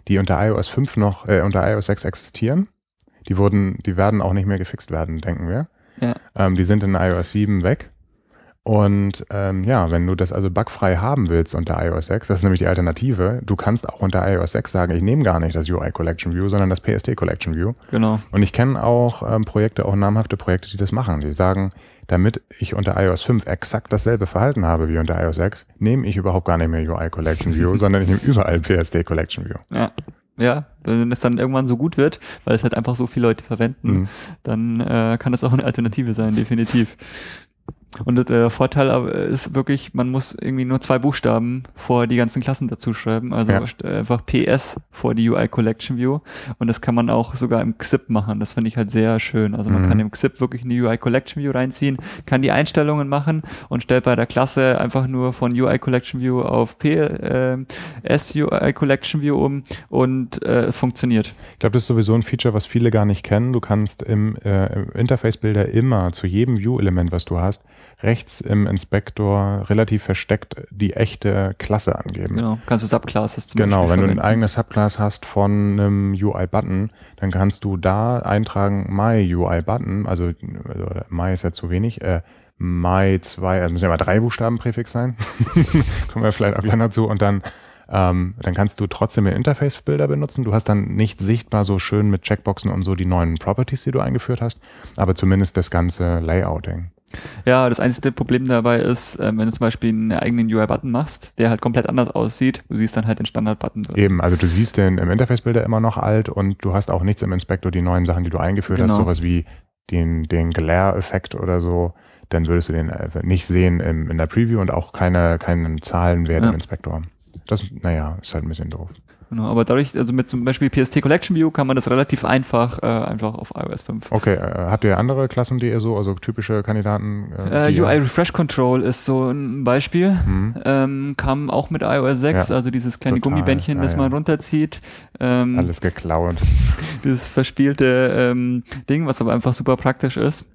die unter iOS 5 noch, äh, unter iOS 6 existieren. Die wurden, die werden auch nicht mehr gefixt werden, denken wir. Ja. Ähm, die sind in iOS 7 weg. Und ähm, ja, wenn du das also bugfrei haben willst unter iOS 6, das ist nämlich die Alternative, du kannst auch unter iOS 6 sagen, ich nehme gar nicht das UI Collection View, sondern das PST Collection View. Genau. Und ich kenne auch ähm, Projekte, auch namhafte Projekte, die das machen. Die sagen, damit ich unter iOS 5 exakt dasselbe Verhalten habe wie unter iOS 6, nehme ich überhaupt gar nicht mehr UI Collection View, sondern ich nehme überall PSD Collection View. Ja. Ja, wenn es dann irgendwann so gut wird, weil es halt einfach so viele Leute verwenden, mhm. dann äh, kann das auch eine Alternative sein, definitiv. Und der Vorteil ist wirklich, man muss irgendwie nur zwei Buchstaben vor die ganzen Klassen dazu schreiben. Also ja. einfach PS vor die UI Collection View. Und das kann man auch sogar im XIP machen. Das finde ich halt sehr schön. Also man mhm. kann im XIP wirklich eine UI Collection View reinziehen, kann die Einstellungen machen und stellt bei der Klasse einfach nur von UI Collection View auf PS äh, UI Collection View um und äh, es funktioniert. Ich glaube, das ist sowieso ein Feature, was viele gar nicht kennen. Du kannst im, äh, im Interface-Bilder immer zu jedem View-Element, was du hast, rechts im Inspektor relativ versteckt die echte Klasse angeben. Genau, kannst du Subclasses zum Genau, Beispiel wenn verwenden. du ein eigenes Subclass hast von einem UI-Button, dann kannst du da eintragen My UI-Button, also, also My ist ja zu wenig, äh, My 2, also müssen ja mal drei Buchstaben Präfix sein. Kommen wir vielleicht auch gleich dazu und dann ähm, dann kannst du trotzdem den Interface-Bilder benutzen. Du hast dann nicht sichtbar so schön mit Checkboxen und so die neuen Properties, die du eingeführt hast, aber zumindest das ganze Layouting. Ja, das einzige Problem dabei ist, äh, wenn du zum Beispiel einen eigenen UI-Button machst, der halt komplett anders aussieht, du siehst dann halt den Standard-Button. Eben, also du siehst den im Interface-Bilder immer noch alt und du hast auch nichts im Inspektor, die neuen Sachen, die du eingeführt genau. hast, sowas wie den, den Glare-Effekt oder so, dann würdest du den nicht sehen im, in der Preview und auch keine, keinen Zahlenwert ja. im Inspektor. Das, naja, ist halt ein bisschen doof. Genau, aber dadurch, also mit zum Beispiel PST Collection View kann man das relativ einfach äh, einfach auf iOS 5. Okay, äh, habt ihr andere Klassen, die ihr so, also typische Kandidaten? Äh, äh UI Refresh Control ist so ein Beispiel. Mhm. Ähm, kam auch mit iOS 6, ja, also dieses kleine total. Gummibändchen, das ja, man runterzieht. Ähm, Alles geklaut. Dieses verspielte ähm, Ding, was aber einfach super praktisch ist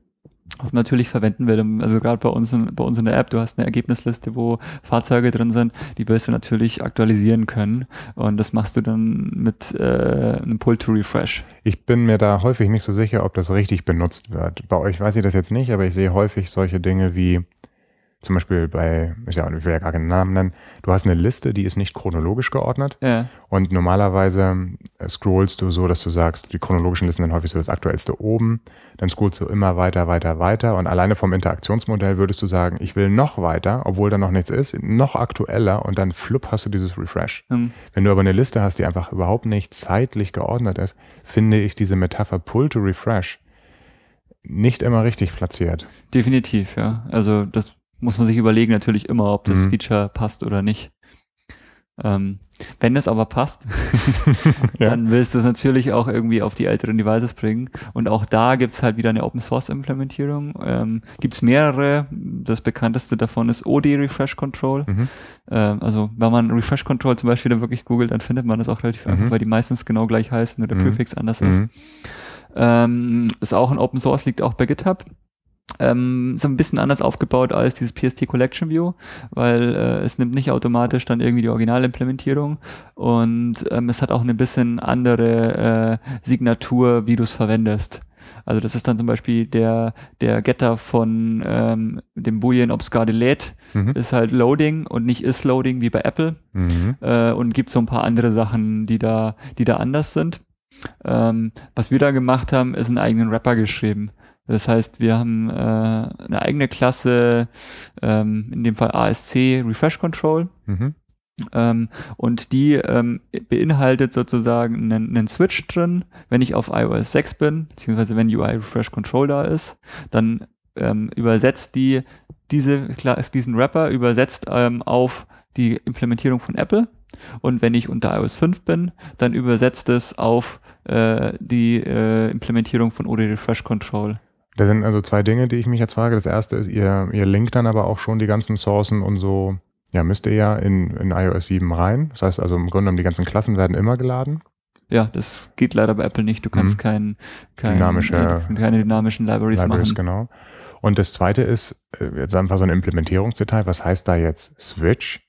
was man natürlich verwenden will. Also gerade bei uns, in, bei uns in der App, du hast eine Ergebnisliste, wo Fahrzeuge drin sind, die wirst du natürlich aktualisieren können. Und das machst du dann mit äh, einem Pull to Refresh. Ich bin mir da häufig nicht so sicher, ob das richtig benutzt wird. Bei euch weiß ich das jetzt nicht, aber ich sehe häufig solche Dinge wie zum Beispiel bei, ich, will ja gar keinen Namen nennen, du hast eine Liste, die ist nicht chronologisch geordnet. Ja. Und normalerweise äh, scrollst du so, dass du sagst, die chronologischen Listen sind häufig so das aktuellste oben, dann scrollst du immer weiter, weiter, weiter. Und alleine vom Interaktionsmodell würdest du sagen, ich will noch weiter, obwohl da noch nichts ist, noch aktueller und dann flupp hast du dieses Refresh. Mhm. Wenn du aber eine Liste hast, die einfach überhaupt nicht zeitlich geordnet ist, finde ich diese Metapher Pull to Refresh nicht immer richtig platziert. Definitiv, ja. Also das muss man sich überlegen natürlich immer, ob das mhm. Feature passt oder nicht. Ähm, wenn es aber passt, ja. dann willst du es natürlich auch irgendwie auf die älteren Devices bringen. Und auch da gibt es halt wieder eine Open Source Implementierung. Ähm, gibt es mehrere, das bekannteste davon ist OD Refresh Control. Mhm. Ähm, also wenn man Refresh Control zum Beispiel dann wirklich googelt, dann findet man das auch relativ mhm. einfach, weil die meistens genau gleich heißen, nur der mhm. Prefix anders ist. Mhm. Ähm, ist auch ein Open Source, liegt auch bei GitHub. Ähm, ist ein bisschen anders aufgebaut als dieses PST Collection View, weil äh, es nimmt nicht automatisch dann irgendwie die Originalimplementierung und ähm, es hat auch eine bisschen andere äh, Signatur, wie du es verwendest. Also das ist dann zum Beispiel der, der Getter von ähm, dem Boolean obscure delete mhm. ist halt Loading und nicht is Loading wie bei Apple mhm. äh, und gibt so ein paar andere Sachen, die da, die da anders sind. Ähm, was wir da gemacht haben, ist einen eigenen Wrapper geschrieben. Das heißt, wir haben äh, eine eigene Klasse, ähm, in dem Fall ASC Refresh Control. Mhm. Ähm, und die ähm, beinhaltet sozusagen einen, einen, Switch drin. Wenn ich auf iOS 6 bin, beziehungsweise wenn UI Refresh Control da ist, dann ähm, übersetzt die diese, diesen Wrapper übersetzt ähm, auf die Implementierung von Apple. Und wenn ich unter iOS 5 bin, dann übersetzt es auf äh, die äh, Implementierung von OD Refresh Control. Da sind also zwei Dinge, die ich mich jetzt frage. Das erste ist, ihr, ihr linkt dann aber auch schon die ganzen Sourcen und so, ja, müsst ihr ja in, in iOS 7 rein. Das heißt also im Grunde genommen, die ganzen Klassen werden immer geladen. Ja, das geht leider bei Apple nicht. Du kannst mhm. kein, kein, Dynamische, keine dynamischen Libraries, Libraries machen. genau. Und das zweite ist, äh, jetzt einfach so ein Implementierungsdetail. Was heißt da jetzt Switch?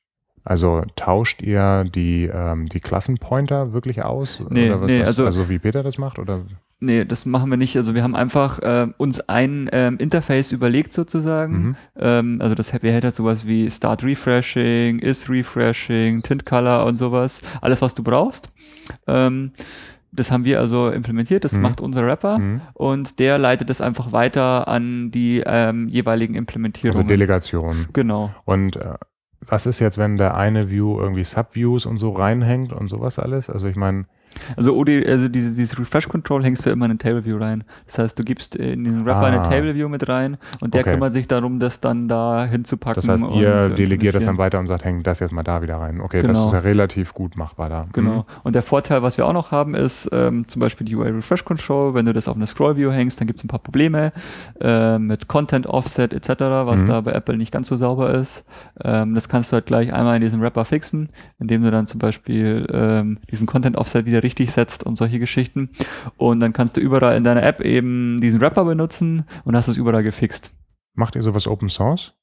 Also tauscht ihr die, ähm, die Klassenpointer wirklich aus? Nee, oder was, nee, was, also, also wie Peter das macht? Oder? Nee, das machen wir nicht. Also wir haben einfach äh, uns ein ähm, Interface überlegt sozusagen. Mhm. Ähm, also das Happy Head hat sowas wie Start Refreshing, Is Refreshing, Tint Color und sowas. Alles, was du brauchst. Ähm, das haben wir also implementiert, das mhm. macht unser Rapper mhm. und der leitet das einfach weiter an die ähm, jeweiligen Implementierungen. Also Delegation. Genau. Und äh, was ist jetzt, wenn der eine View irgendwie Subviews und so reinhängt und sowas alles? Also ich meine, also OD, also diese, dieses Refresh Control hängst du immer in eine Table View rein. Das heißt, du gibst in den Wrapper ah. eine Table View mit rein und der okay. kümmert sich darum, das dann da hinzupacken. Das heißt, ihr delegiert das dann weiter und sagt, häng das jetzt mal da wieder rein. Okay, genau. das ist ja relativ gut machbar da. Genau. Mhm. Und der Vorteil, was wir auch noch haben, ist ähm, zum Beispiel die UI Refresh Control. Wenn du das auf eine Scroll View hängst, dann gibt es ein paar Probleme äh, mit Content Offset etc., was mhm. da bei Apple nicht ganz so sauber ist. Ähm, das kannst du halt gleich einmal in diesem Wrapper fixen, indem du dann zum Beispiel ähm, diesen Content Offset wieder richtig setzt und solche Geschichten. Und dann kannst du überall in deiner App eben diesen Wrapper benutzen und hast es überall gefixt. Macht ihr sowas Open Source?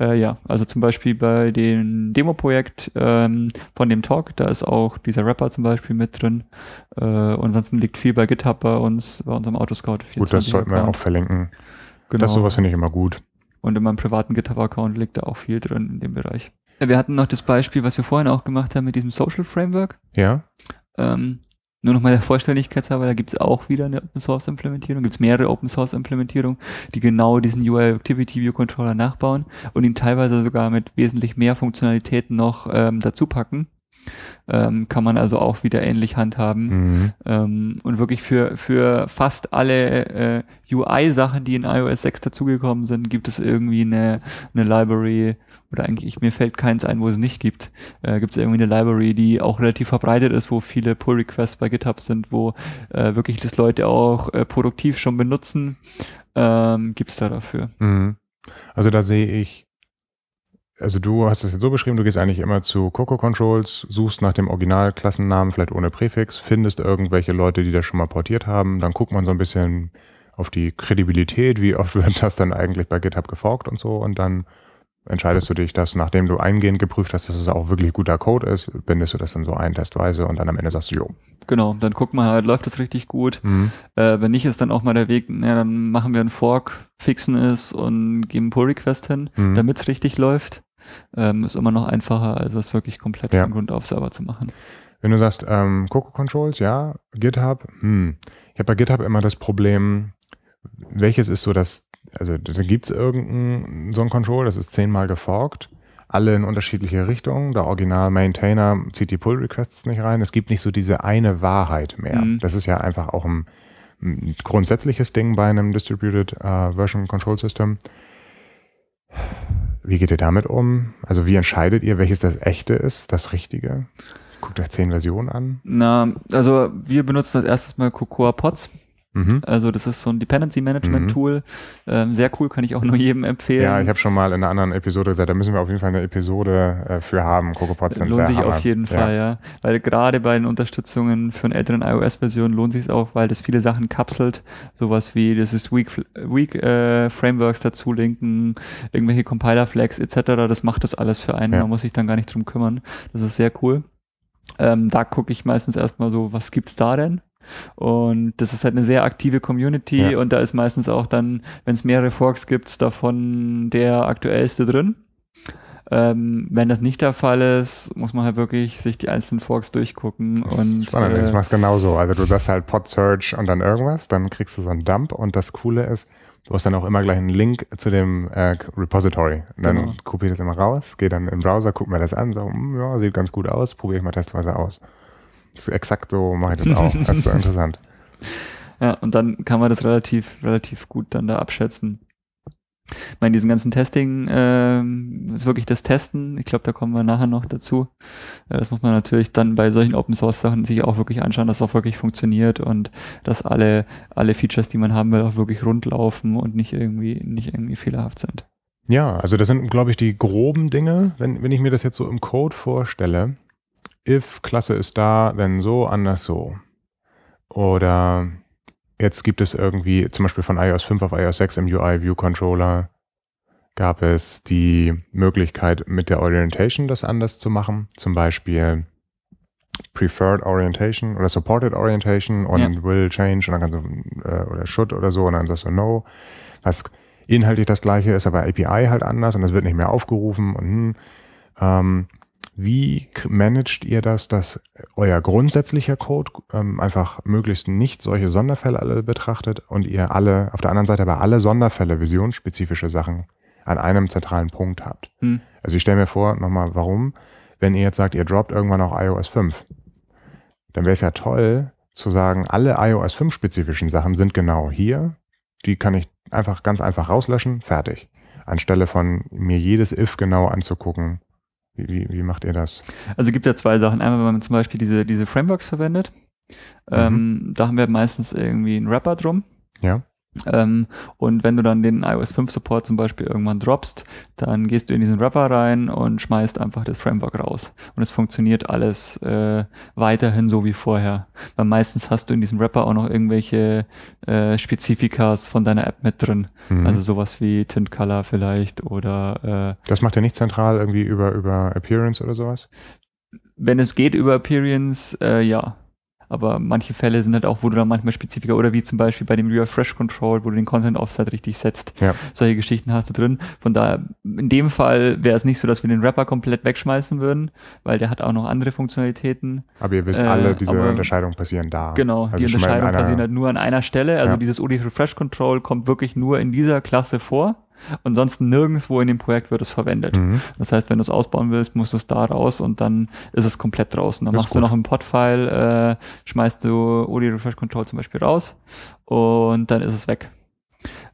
Äh, ja, also zum Beispiel bei dem Demo-Projekt ähm, von dem Talk, da ist auch dieser Rapper zum Beispiel mit drin. Äh, und ansonsten liegt viel bei GitHub bei uns, bei unserem Autoscout. Gut, das sollten wir auch verlinken. Genau. Das sowas finde ich immer gut. Und in meinem privaten GitHub-Account liegt da auch viel drin in dem Bereich. Wir hatten noch das Beispiel, was wir vorhin auch gemacht haben mit diesem Social Framework. Ja. Ähm, nur noch mal der Vollständigkeitshalber, da gibt es auch wieder eine Open Source Implementierung, gibt es mehrere Open Source Implementierungen, die genau diesen UI Activity View Controller nachbauen und ihn teilweise sogar mit wesentlich mehr Funktionalitäten noch ähm, dazu packen ähm, kann man also auch wieder ähnlich handhaben. Mhm. Ähm, und wirklich für, für fast alle äh, UI-Sachen, die in iOS 6 dazugekommen sind, gibt es irgendwie eine, eine Library, oder eigentlich, mir fällt keins ein, wo es nicht gibt. Äh, gibt es irgendwie eine Library, die auch relativ verbreitet ist, wo viele Pull-Requests bei GitHub sind, wo äh, wirklich das Leute auch äh, produktiv schon benutzen. Ähm, gibt es da dafür. Mhm. Also da sehe ich also du hast es jetzt so beschrieben, du gehst eigentlich immer zu Coco Controls, suchst nach dem Originalklassennamen, vielleicht ohne Präfix, findest irgendwelche Leute, die das schon mal portiert haben, dann guckt man so ein bisschen auf die Kredibilität, wie oft wird das dann eigentlich bei GitHub geforkt und so. Und dann entscheidest du dich, dass nachdem du eingehend geprüft hast, dass es auch wirklich guter Code ist, bindest du das dann so ein, testweise und dann am Ende sagst du, jo. Genau, dann guckt man halt, läuft das richtig gut. Mhm. Äh, wenn nicht, ist dann auch mal der Weg, ja, dann machen wir einen Fork, fixen es und geben Pull Request hin, mhm. damit es richtig läuft ähm, ist immer noch einfacher, als es wirklich komplett ja. von Grund auf selber zu machen. Wenn du sagst, ähm, Coco Controls, ja, GitHub, hm. ich habe bei GitHub immer das Problem, welches ist so das, also da gibt es irgendein so ein Control, das ist zehnmal geforkt, alle in unterschiedliche Richtungen. Der Original-Maintainer zieht die Pull-Requests nicht rein. Es gibt nicht so diese eine Wahrheit mehr. Mhm. Das ist ja einfach auch ein, ein grundsätzliches Ding bei einem Distributed uh, Version Control System. Wie geht ihr damit um? Also wie entscheidet ihr, welches das echte ist, das Richtige? Guckt euch zehn Versionen an. Na, also wir benutzen als erstes mal Cocoa Pods. Mhm. Also das ist so ein Dependency Management mhm. Tool. Ähm, sehr cool, kann ich auch nur jedem empfehlen. Ja, ich habe schon mal in einer anderen Episode gesagt, da müssen wir auf jeden Fall eine Episode äh, für haben. CocoaPod sind Lohnt sich Hammer. auf jeden. Fall, ja. Weil gerade bei den Unterstützungen für eine älteren iOS-Version lohnt sich auch, weil das viele Sachen kapselt. Sowas wie, das ist Weak, Weak äh, Frameworks dazu linken, irgendwelche Compiler-Flags etc. Das macht das alles für einen. Ja. Man muss sich dann gar nicht drum kümmern. Das ist sehr cool. Ähm, da gucke ich meistens erstmal so, was gibt's da denn? Und das ist halt eine sehr aktive Community ja. und da ist meistens auch dann, wenn es mehrere Forks gibt, davon der aktuellste drin. Ähm, wenn das nicht der Fall ist, muss man halt wirklich sich die einzelnen Forks durchgucken. Das und, spannend, äh, ich mach's genauso. Also du sagst halt Pod Search und dann irgendwas, dann kriegst du so einen Dump und das Coole ist, du hast dann auch immer gleich einen Link zu dem äh, Repository. Und dann genau. kopiere ich das immer raus, gehe dann im Browser, guck mir das an, so, hm, ja, sieht ganz gut aus, probiere ich mal testweise aus. Das ist exakt so mache ich das auch. Das ist so interessant. Ja, und dann kann man das relativ, relativ gut dann da abschätzen. Ich meine, diesen ganzen Testing ähm, ist wirklich das Testen. Ich glaube, da kommen wir nachher noch dazu. Äh, das muss man natürlich dann bei solchen Open Source Sachen sich auch wirklich anschauen, dass es auch wirklich funktioniert und dass alle, alle Features, die man haben will, auch wirklich rund laufen und nicht irgendwie, nicht irgendwie fehlerhaft sind. Ja, also das sind, glaube ich, die groben Dinge. Wenn, wenn ich mir das jetzt so im Code vorstelle, if Klasse ist da, then so, anders so. Oder jetzt gibt es irgendwie, zum Beispiel von iOS 5 auf iOS 6 im UI View Controller gab es die Möglichkeit, mit der Orientation das anders zu machen. Zum Beispiel Preferred Orientation oder Supported Orientation und ja. Will Change und dann kannst du, äh, oder Should oder so und dann sagst du No. Was inhaltlich das gleiche ist, aber API halt anders und das wird nicht mehr aufgerufen und hm, ähm, wie managt ihr das, dass euer grundsätzlicher Code ähm, einfach möglichst nicht solche Sonderfälle alle betrachtet und ihr alle, auf der anderen Seite aber alle Sonderfälle, visionsspezifische Sachen an einem zentralen Punkt habt? Hm. Also ich stelle mir vor, nochmal, warum, wenn ihr jetzt sagt, ihr droppt irgendwann auch iOS 5, dann wäre es ja toll zu sagen, alle iOS 5 spezifischen Sachen sind genau hier, die kann ich einfach ganz einfach rauslöschen, fertig. Anstelle von mir jedes if genau anzugucken wie, wie, wie macht ihr das? Also gibt ja zwei Sachen. Einmal, wenn man zum Beispiel diese, diese Frameworks verwendet. Mhm. Ähm, da haben wir meistens irgendwie einen Wrapper drum. Ja. Ähm, und wenn du dann den iOS 5 Support zum Beispiel irgendwann droppst, dann gehst du in diesen Wrapper rein und schmeißt einfach das Framework raus. Und es funktioniert alles äh, weiterhin so wie vorher. Weil meistens hast du in diesem Wrapper auch noch irgendwelche äh, Spezifikas von deiner App mit drin. Mhm. Also sowas wie Tint Color vielleicht oder äh, Das macht ihr nicht zentral irgendwie über, über Appearance oder sowas? Wenn es geht über Appearance, äh, ja. Aber manche Fälle sind halt auch, wo du dann manchmal spezifischer oder wie zum Beispiel bei dem Refresh Control, wo du den Content Offset richtig setzt. Ja. Solche Geschichten hast du drin. Von daher, in dem Fall wäre es nicht so, dass wir den Wrapper komplett wegschmeißen würden, weil der hat auch noch andere Funktionalitäten. Aber ihr wisst äh, alle, diese Unterscheidungen passieren da. Genau, also die Unterscheidungen passieren halt nur an einer Stelle. Also ja. dieses OD Refresh Control kommt wirklich nur in dieser Klasse vor. Ansonsten nirgendwo in dem Projekt wird es verwendet. Mhm. Das heißt, wenn du es ausbauen willst, musst du es da raus und dann ist es komplett draußen. Dann das machst du noch ein Pod-File, äh, schmeißt du OD Refresh Control zum Beispiel raus und dann ist es weg.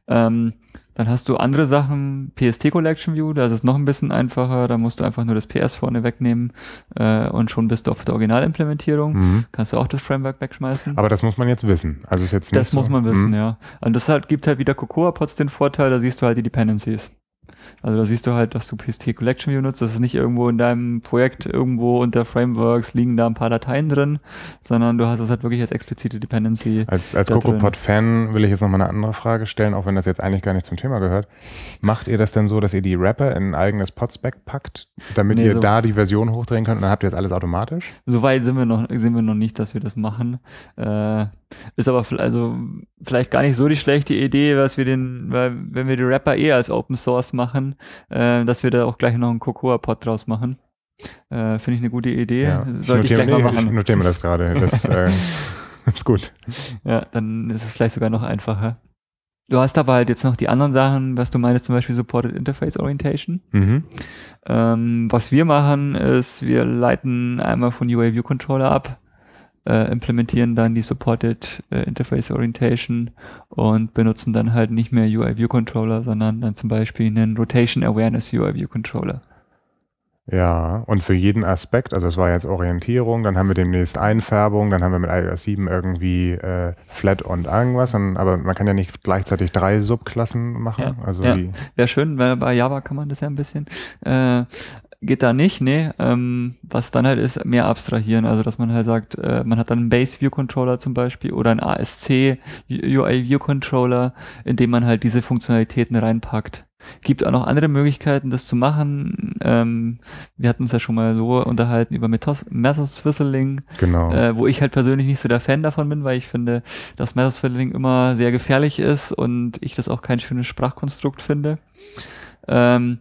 Ähm, dann hast du andere Sachen, PST Collection View, da ist es noch ein bisschen einfacher, da musst du einfach nur das PS vorne wegnehmen äh, und schon bist du auf der Originalimplementierung. Mhm. Kannst du auch das Framework wegschmeißen. Aber das muss man jetzt wissen. Also ist jetzt nicht Das muss man wissen, mhm. ja. Und das halt, gibt halt wieder Cocoa-Pods den Vorteil, da siehst du halt die Dependencies. Also da siehst du halt, dass du PST Collection View nutzt. Das ist nicht irgendwo in deinem Projekt irgendwo unter Frameworks liegen da ein paar Dateien drin, sondern du hast es halt wirklich als explizite Dependency. Als, als CocoaPod-Fan will ich jetzt nochmal eine andere Frage stellen, auch wenn das jetzt eigentlich gar nicht zum Thema gehört. Macht ihr das denn so, dass ihr die Wrapper in ein eigenes Podspec packt, damit nee, ihr so da die Version hochdrehen könnt und dann habt ihr jetzt alles automatisch? Soweit sind wir noch, sind wir noch nicht, dass wir das machen. Äh, ist aber also vielleicht gar nicht so die schlechte Idee, was wir den, weil wenn wir die Rapper eh als Open Source machen, äh, dass wir da auch gleich noch einen Cocoa-Pod draus machen. Äh, Finde ich eine gute Idee. Ja. Sollte ich, ich gleich nee, mal machen. Ich notiere mir das gerade. Das äh, ist gut. Ja, dann ist es vielleicht sogar noch einfacher. Du hast aber halt jetzt noch die anderen Sachen, was du meinst, zum Beispiel Supported Interface Orientation. Mhm. Ähm, was wir machen, ist, wir leiten einmal von UI View Controller ab äh, implementieren dann die Supported äh, Interface Orientation und benutzen dann halt nicht mehr UI View Controller, sondern dann zum Beispiel einen Rotation Awareness UI View Controller. Ja, und für jeden Aspekt, also das war jetzt Orientierung, dann haben wir demnächst Einfärbung, dann haben wir mit iOS 7 irgendwie äh, Flat und irgendwas, und, aber man kann ja nicht gleichzeitig drei Subklassen machen. Ja, also ja. Wäre schön, weil bei Java kann man das ja ein bisschen. Äh, geht da nicht, nee. Ähm, was dann halt ist, mehr abstrahieren. Also dass man halt sagt, äh, man hat dann einen Base View Controller zum Beispiel oder einen ASC UI View Controller, in dem man halt diese Funktionalitäten reinpackt. Gibt auch noch andere Möglichkeiten, das zu machen. Ähm, wir hatten uns ja schon mal so unterhalten über Methos Method Swizzling, genau. äh, wo ich halt persönlich nicht so der Fan davon bin, weil ich finde, dass Method Swizzling immer sehr gefährlich ist und ich das auch kein schönes Sprachkonstrukt finde. Ähm,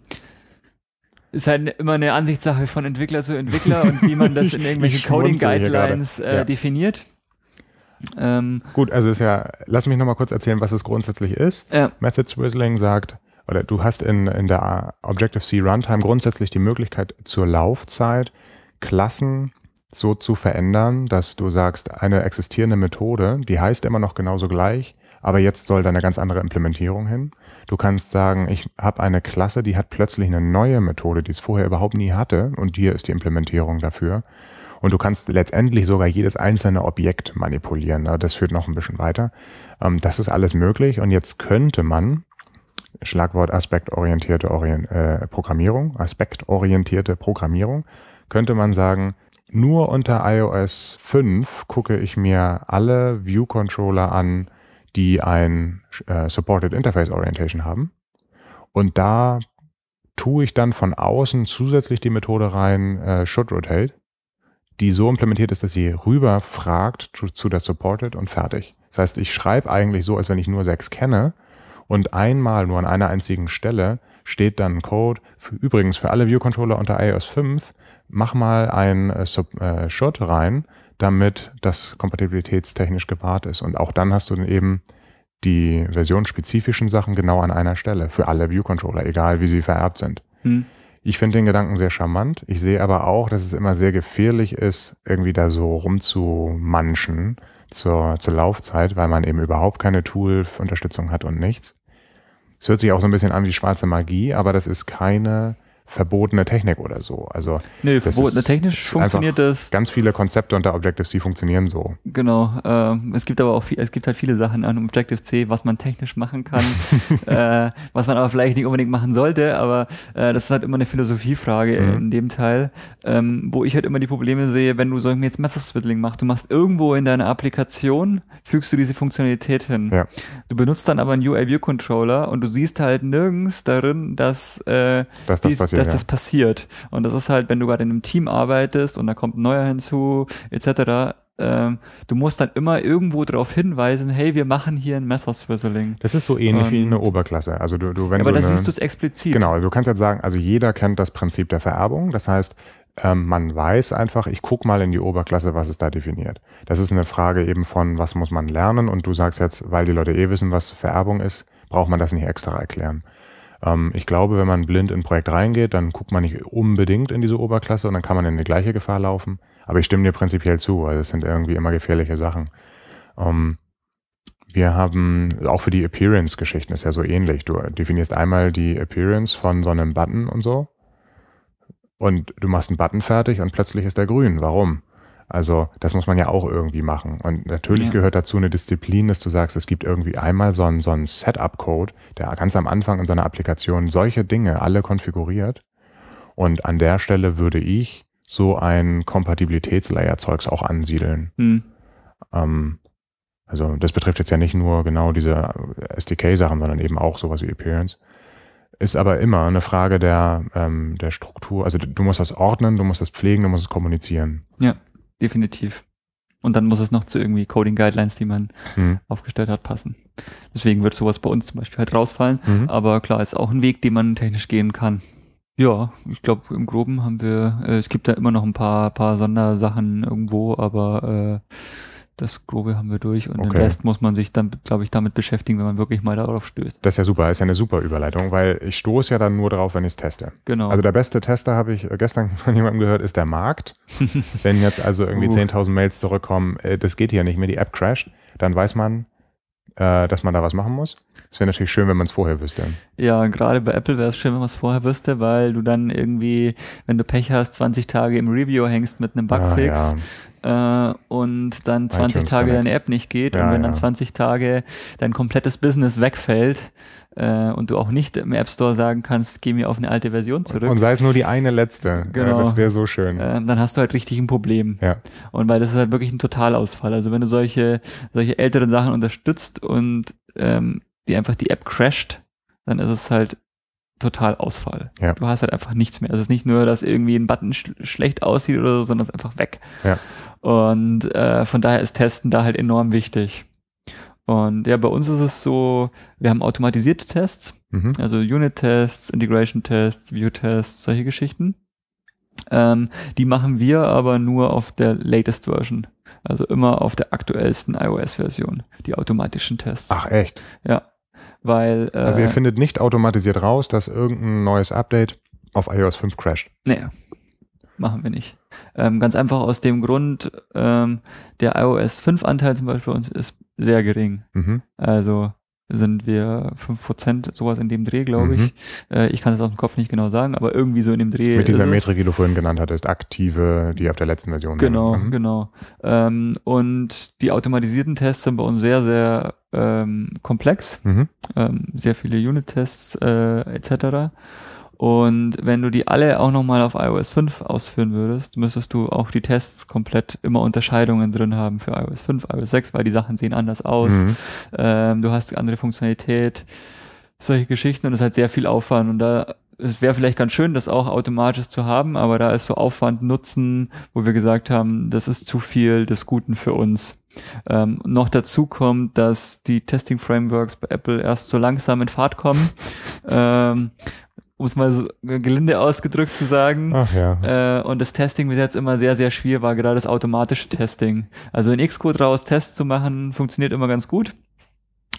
ist halt immer eine Ansichtssache von Entwickler zu Entwickler und wie man das in irgendwelchen Coding-Guidelines äh, Ja. definiert. Ähm, Gut, also ist ja, lass mich nochmal kurz erzählen, was es grundsätzlich ist. ja, Method Swizzling sagt, oder du hast in, in der Objective-C Runtime grundsätzlich die Möglichkeit zur Laufzeit Klassen so zu verändern, dass du sagst, eine existierende Methode, die heißt immer noch genauso gleich, aber jetzt soll da eine ganz andere Implementierung hin. Du kannst sagen, ich habe eine Klasse, die hat plötzlich eine neue Methode, die es vorher überhaupt nie hatte und hier ist die Implementierung dafür. Und du kannst letztendlich sogar jedes einzelne Objekt manipulieren. Das führt noch ein bisschen weiter. Ähm, das ist alles möglich und jetzt könnte man, Schlagwort aspektorientierte Orient, äh, Programmierung, aspektorientierte Programmierung, könnte man sagen, nur unter iOS 5 gucke ich mir alle View-Controller an, die ein äh, Supported Interface Orientation haben. Und da tue ich dann von außen zusätzlich die Methode rein, äh, Should Rotate, die so implementiert ist, dass sie rüber fragt zu, zu der Supported und fertig. Das heißt, ich schreibe eigentlich so, als wenn ich nur sechs kenne und einmal nur an einer einzigen Stelle steht dann ein Code, für, übrigens für alle View-Controller unter iOS 5, mach mal ein äh, äh, Should rein, damit das kompatibilitätstechnisch gewahrt ist. Und auch dann hast du dann eben die versionsspezifischen Sachen genau an einer Stelle für alle View-Controller, egal wie sie vererbt sind. hm. Ich finde den Gedanken sehr charmant. Ich sehe aber auch, dass es immer sehr gefährlich ist, irgendwie da so rumzumanschen zur, zur Laufzeit, weil man eben überhaupt keine Tool-Unterstützung hat und nichts. Es hört sich auch so ein bisschen an wie schwarze Magie, aber das ist keine verbotene Technik oder so. Also Nee, verbotene ist technisch funktioniert das. ganz viele Konzepte unter Objective-C funktionieren so. Genau. ähm, es gibt aber auch viel, es gibt halt viele Sachen an Objective-C, was man technisch machen kann, äh, was man aber vielleicht nicht unbedingt machen sollte, aber äh, das ist halt immer eine Philosophiefrage Mhm. in dem Teil, ähm, wo ich halt immer die Probleme sehe, wenn du so jetzt Method Swizzling machst, du machst irgendwo in deiner Applikation, fügst du diese Funktionalität hin. Ja. Du benutzt dann aber einen UI-View-Controller und du siehst halt nirgends darin, dass äh, Dass das dies, passiert, dass das passiert. Und das ist halt, wenn du gerade in einem Team arbeitest und da kommt ein neuer hinzu, etc., ähm, du musst dann immer irgendwo darauf hinweisen, hey, wir machen hier ein Messer-Swizzling. Das ist so ähnlich wie Und- eine Oberklasse. Also du, du wenn Ja, aber da siehst du es explizit. Genau, also du kannst jetzt sagen, also jeder kennt das Prinzip der Vererbung. Das heißt, ähm, man weiß einfach, ich gucke mal in die Oberklasse, was ist da definiert. Das ist eine Frage eben von, was muss man lernen? Und du sagst jetzt, weil die Leute eh wissen, was Vererbung ist, braucht man das nicht extra erklären. Ähm, ich glaube, wenn man blind in ein Projekt reingeht, dann guckt man nicht unbedingt in diese Oberklasse und dann kann man in die gleiche Gefahr laufen. Aber ich stimme dir prinzipiell zu, also es sind irgendwie immer gefährliche Sachen. Ähm, wir haben, auch für die Appearance-Geschichten ist ja so ähnlich. Du definierst einmal die Appearance von so einem Button und so. Und du machst einen Button fertig und plötzlich ist der grün. Warum? Also, das muss man ja auch irgendwie machen. Und natürlich Ja. gehört dazu eine Disziplin, dass du sagst, es gibt irgendwie einmal so einen, so einen Setup-Code, der ganz am Anfang in seiner Applikation solche Dinge alle konfiguriert. Und an der Stelle würde ich so ein Kompatibilitätslayer-Zeugs auch ansiedeln. Hm. Ähm, also das betrifft jetzt ja nicht nur genau diese SDK-Sachen, sondern eben auch sowas wie Appearance. Ist aber immer eine Frage der, ähm, der Struktur. Also du musst das ordnen, du musst das pflegen, du musst es kommunizieren. Ja, definitiv. Und dann muss es noch zu irgendwie Coding Guidelines, die man Hm. aufgestellt hat, passen. Deswegen wird sowas bei uns zum Beispiel halt rausfallen. Mhm. Aber klar, ist auch ein Weg, den man technisch gehen kann. Ja, ich glaube, im Groben haben wir, äh, es gibt da immer noch ein paar, paar Sondersachen irgendwo, aber äh, das Grobe haben wir durch und Okay. den Rest muss man sich dann, glaube ich, damit beschäftigen, wenn man wirklich mal darauf stößt. Das ist ja super, ist ja eine super Überleitung, weil ich stoße ja dann nur drauf, wenn ich es teste. Genau. Also der beste Tester, habe ich äh, gestern von jemandem gehört, ist der Markt. wenn jetzt also irgendwie Uh. 10.000 Mails zurückkommen, äh, das geht hier nicht mehr, die App crasht, dann weiß man, äh, dass man da was machen muss. Es wäre natürlich schön, wenn man es vorher wüsste. Ja, gerade bei Apple wäre es schön, wenn man es vorher wüsste, weil du dann irgendwie, wenn du Pech hast, 20 Tage im Review hängst mit einem Bugfix ah, äh, und dann 20 iTunes Tage deine App nicht geht ja, und wenn ja. dann 20 Tage dein komplettes Business wegfällt, äh, und du auch nicht im App Store sagen kannst, geh mir auf eine alte Version zurück. Und sei es nur die eine letzte. Genau. Das wäre so schön. Äh, dann hast du halt richtig ein Problem. Ja. Und weil das ist halt wirklich ein Totalausfall. Also wenn du solche, solche älteren Sachen unterstützt und ähm, die einfach die App crasht, dann ist es halt total Ausfall. Ja. Du hast halt einfach nichts mehr. Es ist nicht nur, dass irgendwie ein Button sch schlecht aussieht oder so, sondern es ist einfach weg. Ja. Und äh, von daher ist Testen da halt enorm wichtig. Und ja, bei uns ist es so, wir haben automatisierte Tests, mhm. also Unit-Tests, Integration-Tests, View-Tests, solche Geschichten. Ähm, die machen wir aber nur auf der latest Version. Also immer auf der aktuellsten iOS-Version, die automatischen Tests. Ach echt? Ja. Weil, äh, also ihr findet nicht automatisiert raus, dass irgendein neues Update auf iOS 5 crasht. Nee, machen wir nicht. Ähm, ganz einfach aus dem Grund, ähm, der iOS 5 Anteil zum Beispiel bei uns ist sehr gering. Mhm. Also sind wir 5%, sowas in dem Dreh, glaube ich. Mhm. Äh, ich kann es aus dem Kopf nicht genau sagen, aber irgendwie so in dem Dreh. Mit dieser Metrik, die du vorhin genannt hattest, aktive, die auf der letzten Version Genau, mhm. genau. Ähm, und die automatisierten Tests sind bei uns sehr, sehr ähm, komplex. Mhm. Ähm, sehr viele Unit-Tests äh, etc. Und wenn du die alle auch nochmal auf iOS 5 ausführen würdest, müsstest du auch die Tests komplett immer Unterscheidungen drin haben für iOS 5, iOS 6, weil die Sachen sehen anders aus. Mhm. Ähm, du hast andere Funktionalität, solche Geschichten und es ist halt sehr viel Aufwand. Und da es wäre vielleicht ganz schön, das auch automatisch zu haben, aber da ist so Aufwand Nutzen, wo wir gesagt haben, das ist zu viel des Guten für uns. Ähm, noch dazu kommt, dass die Testing Frameworks bei Apple erst so langsam in Fahrt kommen. ähm, um es mal so gelinde ausgedrückt zu sagen. Ach ja. Äh, und das Testing bis jetzt immer sehr, sehr schwierig war, gerade das automatische Testing. Also in Xcode raus Tests zu machen, funktioniert immer ganz gut.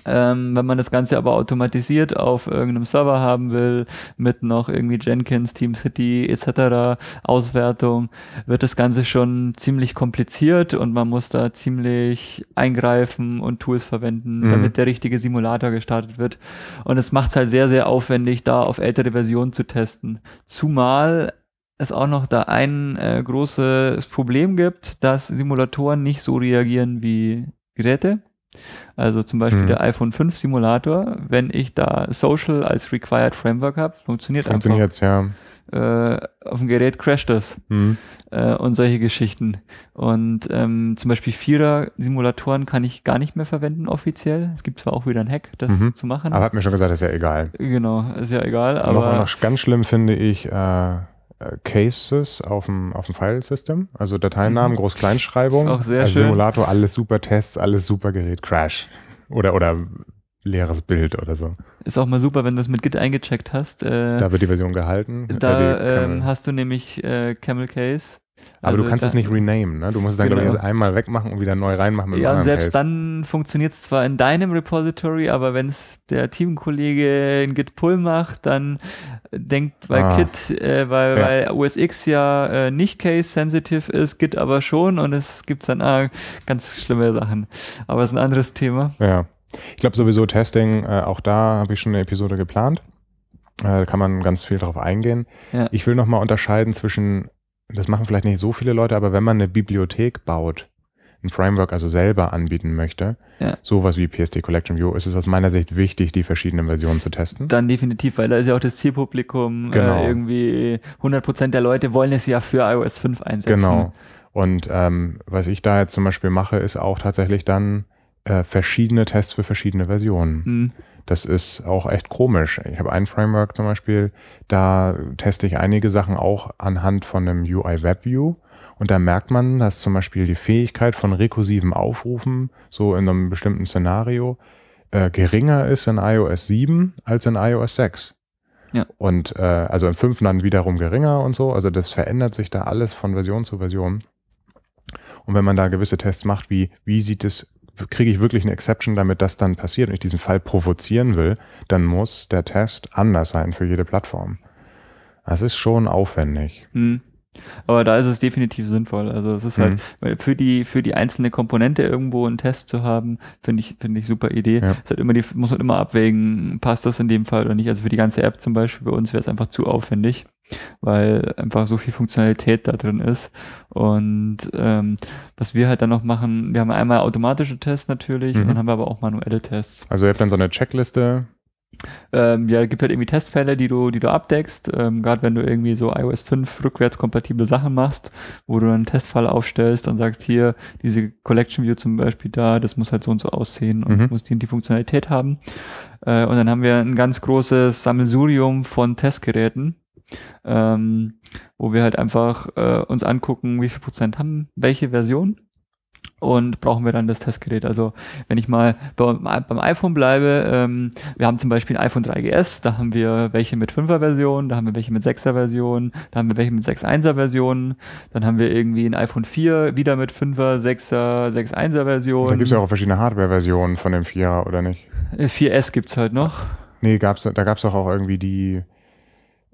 Ähm, wenn man das Ganze aber automatisiert auf irgendeinem Server haben will, mit noch irgendwie Jenkins, TeamCity etc. Auswertung, wird das Ganze schon ziemlich kompliziert und man muss da ziemlich eingreifen und Tools verwenden, mhm. damit der richtige Simulator gestartet wird. Und es macht es halt sehr, sehr aufwendig, da auf ältere Versionen zu testen. Zumal es auch noch da ein äh, großes Problem gibt, dass Simulatoren nicht so reagieren wie Geräte. Also zum Beispiel mhm. der iPhone 5 Simulator, wenn ich da Social als Required Framework habe, funktioniert Funktioniert einfach. ja. Äh, auf dem Gerät crasht das mhm. äh, und solche Geschichten. Und ähm, zum Beispiel Vierer-Simulatoren kann ich gar nicht mehr verwenden offiziell. Es gibt zwar auch wieder einen Hack, das mhm. zu machen. Aber hat mir schon gesagt, ist ja egal. Genau, ist ja egal. Aber noch, noch ganz schlimm finde ich, äh, Cases auf dem, auf dem File-System, also Dateinamen, mhm. Groß-Kleinschreibung. Also. Simulator, alles super Tests, alles super Gerät, Crash. Oder, oder leeres Bild oder so. Ist auch mal super, wenn du es mit Git eingecheckt hast. Äh, da wird die Version gehalten. Da äh, ähm, hast du nämlich äh, Camel Case aber also du kannst es nicht renamen, ne? Du musst es dann, genau. glaube ich, erst einmal wegmachen und wieder neu reinmachen. Mit ja, und selbst Case. dann funktioniert es zwar in deinem Repository, aber wenn es der Teamkollege in Git Pull macht, dann denkt bei ah. Git, äh, weil, ja. weil OS X ja äh, nicht case-sensitive ist, Git aber schon und es gibt dann ah, ganz schlimme Sachen. Aber es ist ein anderes Thema. Ja. Ich glaube sowieso Testing, äh, auch da habe ich schon eine Episode geplant. Äh, da kann man ganz viel drauf eingehen. Ja. Ich will nochmal unterscheiden zwischen das machen vielleicht nicht so viele Leute, aber wenn man eine Bibliothek baut, ein Framework also selber anbieten möchte, ja. sowas wie PSD Collection View, ist es aus meiner Sicht wichtig, die verschiedenen Versionen zu testen. Dann definitiv, weil da ist ja auch das Zielpublikum äh, genau. äh, irgendwie 100% der Leute wollen es ja für iOS 5 einsetzen. Genau. Und ähm, was ich da jetzt zum Beispiel mache, ist auch tatsächlich dann äh, verschiedene Tests für verschiedene Versionen. Mhm. Das ist auch echt komisch. Ich habe ein Framework zum Beispiel, da teste ich einige Sachen auch anhand von einem UI Web View. Und da merkt man, dass zum Beispiel die Fähigkeit von rekursiven Aufrufen, so in einem bestimmten Szenario, äh, geringer ist in iOS 7 als in iOS 6. Ja. Und äh, also im 5 dann wiederum geringer und so. Also das verändert sich da alles von Version zu Version. Und wenn man da gewisse Tests macht, wie, wie sieht es kriege ich wirklich eine Exception, damit das dann passiert und ich diesen Fall provozieren will, dann muss der Test anders sein für jede Plattform. Das ist schon aufwendig. Hm. Aber da ist es definitiv sinnvoll. Also es ist halt, Mhm. weil für die, für die einzelne Komponente irgendwo einen Test zu haben, finde ich, finde ich super Idee. Ja. Es halt immer die, muss man immer abwägen, passt das in dem Fall oder nicht. Also für die ganze App zum Beispiel bei uns wäre es einfach zu aufwendig, weil einfach so viel Funktionalität da drin ist. Und ähm, was wir halt dann noch machen, wir haben einmal automatische Tests natürlich Mhm. und dann haben wir aber auch manuelle Tests. Also ihr habt dann so eine Checkliste. Ähm, ja, gibt halt irgendwie Testfälle, die du, die du abdeckst, ähm, gerade wenn du irgendwie so iOS 5 rückwärtskompatible Sachen machst, wo du dann einen Testfall aufstellst und sagst, hier, diese Collection View zum Beispiel da, das muss halt so und so aussehen und Mhm. muss die, die Funktionalität haben. Äh, und dann haben wir ein ganz großes Sammelsurium von Testgeräten, ähm, wo wir halt einfach äh, uns angucken, wie viel Prozent haben welche Version und brauchen wir dann das Testgerät. Also wenn ich mal beim, beim iPhone bleibe, ähm, wir haben zum Beispiel ein iPhone 3GS, da haben wir welche mit 5er Version, da haben wir welche mit 6er Version, da haben wir welche mit 6.1er Version, dann haben wir irgendwie ein iPhone 4 wieder mit 5er, 6er, 6.1er Version. Da gibt es ja auch verschiedene Hardware-Versionen von dem 4er, oder nicht? Äh, 4S gibt's halt noch. Nee, gab's, da gab es doch auch irgendwie die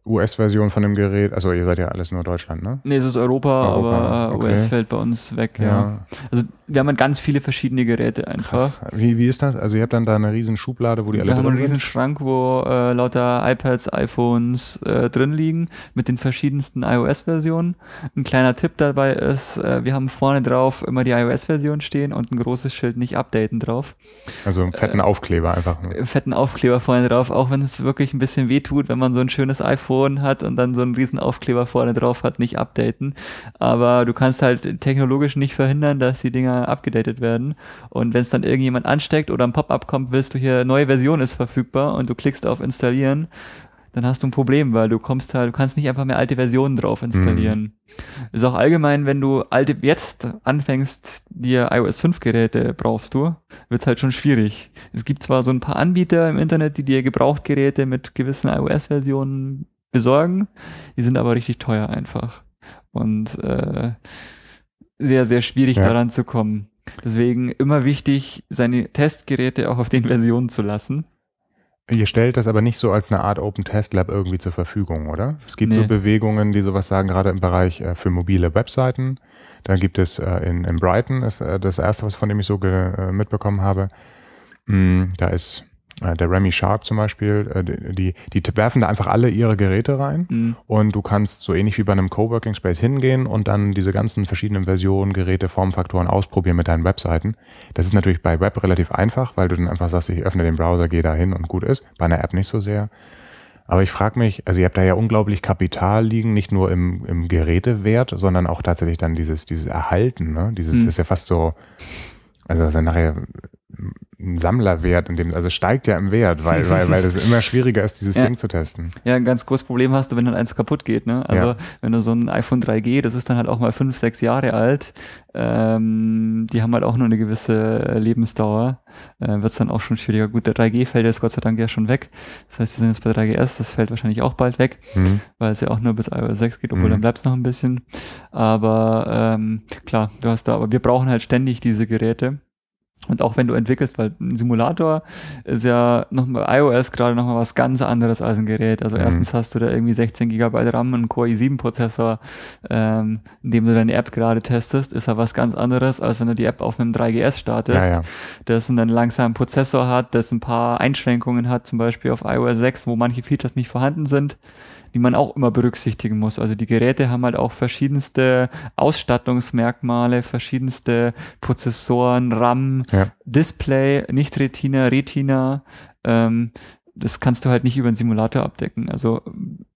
US-Version von dem Gerät. Also ihr seid ja alles nur Deutschland, ne? Nee, es ist Europa, Europa, aber okay. US fällt bei uns weg, ja. Also wir haben halt ganz viele verschiedene Geräte einfach. Krass. Wie, wie ist das? Also ihr habt dann da eine riesen Schublade, wo die alle Wir haben einen riesen? Schrank, wo äh, lauter iPads, iPhones äh, drin liegen mit den verschiedensten iOS-Versionen. Ein kleiner Tipp dabei ist, äh, wir haben vorne drauf immer die iOS-Version stehen und ein großes Schild nicht updaten drauf. Also einen fetten Aufkleber einfach nur. Äh, Fetten Aufkleber vorne drauf, auch wenn es wirklich ein bisschen weh tut, wenn man so ein schönes iPhone hat und dann so einen riesen Aufkleber vorne drauf hat, nicht updaten. Aber du kannst halt technologisch nicht verhindern, dass die Dinger abgedatet werden. Und wenn es dann irgendjemand ansteckt oder ein Pop-up kommt, willst du hier, neue Version ist verfügbar und du klickst auf installieren, dann hast du ein Problem, weil du kommst halt, du kannst nicht einfach mehr alte Versionen drauf installieren. Ist auch allgemein, wenn du alte, jetzt anfängst, dir iOS 5 Geräte brauchst du, wird's halt schon schwierig. Es gibt zwar so ein paar Anbieter im Internet, die dir Gebrauchtgeräte mit gewissen iOS-Versionen besorgen, die sind aber richtig teuer einfach. Und äh, sehr, sehr schwierig Ja. daran zu kommen. Deswegen immer wichtig, seine Testgeräte auch auf den Versionen zu lassen. Ihr stellt das aber nicht so als eine Art Open Test Lab irgendwie zur Verfügung, oder? Es gibt Nee. so Bewegungen, die sowas sagen, gerade im Bereich äh, für mobile Webseiten. Da gibt es äh, in, in Brighton, ist äh, das erste, was von dem ich so äh, mitbekommen habe. Mm, da ist der Remy Sharp zum Beispiel, äh, die, die, die werfen da einfach alle ihre Geräte rein Mhm. und du kannst so ähnlich wie bei einem Coworking Space hingehen und dann diese ganzen verschiedenen Versionen, Geräte, Formfaktoren ausprobieren mit deinen Webseiten. Das ist natürlich bei Web relativ einfach, weil du dann einfach sagst, ich öffne den Browser, gehe da hin und gut ist. Bei einer App nicht so sehr. Aber ich frage mich, also ihr habt da ja unglaublich Kapital liegen, nicht nur im, im Gerätewert, sondern auch tatsächlich dann dieses, dieses Erhalten, ne? Dieses Mhm. ist ja fast so, also das ist ja nachher ein Sammlerwert in dem, also steigt ja im Wert, weil, weil, weil es immer schwieriger ist, dieses Ja. Ding zu testen. Ja, ein ganz großes Problem hast du, wenn dann eins kaputt geht. Ne? Also Ja. wenn du so ein iPhone 3G, das ist dann halt auch mal fünf, sechs Jahre alt, ähm, die haben halt auch nur eine gewisse Lebensdauer, äh, wird es dann auch schon schwieriger. Gut, der 3G fällt jetzt Gott sei Dank ja schon weg. Das heißt, wir sind jetzt bei 3GS, das fällt wahrscheinlich auch bald weg, Hm. weil es ja auch nur bis iOS 6 geht, obwohl Mhm. dann bleibt es noch ein bisschen. Aber ähm, klar, du hast da, aber wir brauchen halt ständig diese Geräte. Und auch wenn du entwickelst, weil ein Simulator ist ja noch bei iOS gerade noch mal was ganz anderes als ein Gerät. Also Mhm. erstens hast du da irgendwie 16 GB RAM, einen Core i7 Prozessor, ähm, in dem du deine App gerade testest, ist ja was ganz anderes, als wenn du die App auf einem 3GS startest, Ja, ja. das einen langsamen Prozessor hat, das ein paar Einschränkungen hat, zum Beispiel auf iOS 6, wo manche Features nicht vorhanden sind, die man auch immer berücksichtigen muss. Also die Geräte haben halt auch verschiedenste Ausstattungsmerkmale, verschiedenste Prozessoren, RAM, Ja. Display, nicht Retina, Retina. Ähm, das kannst du halt nicht über einen Simulator abdecken. Also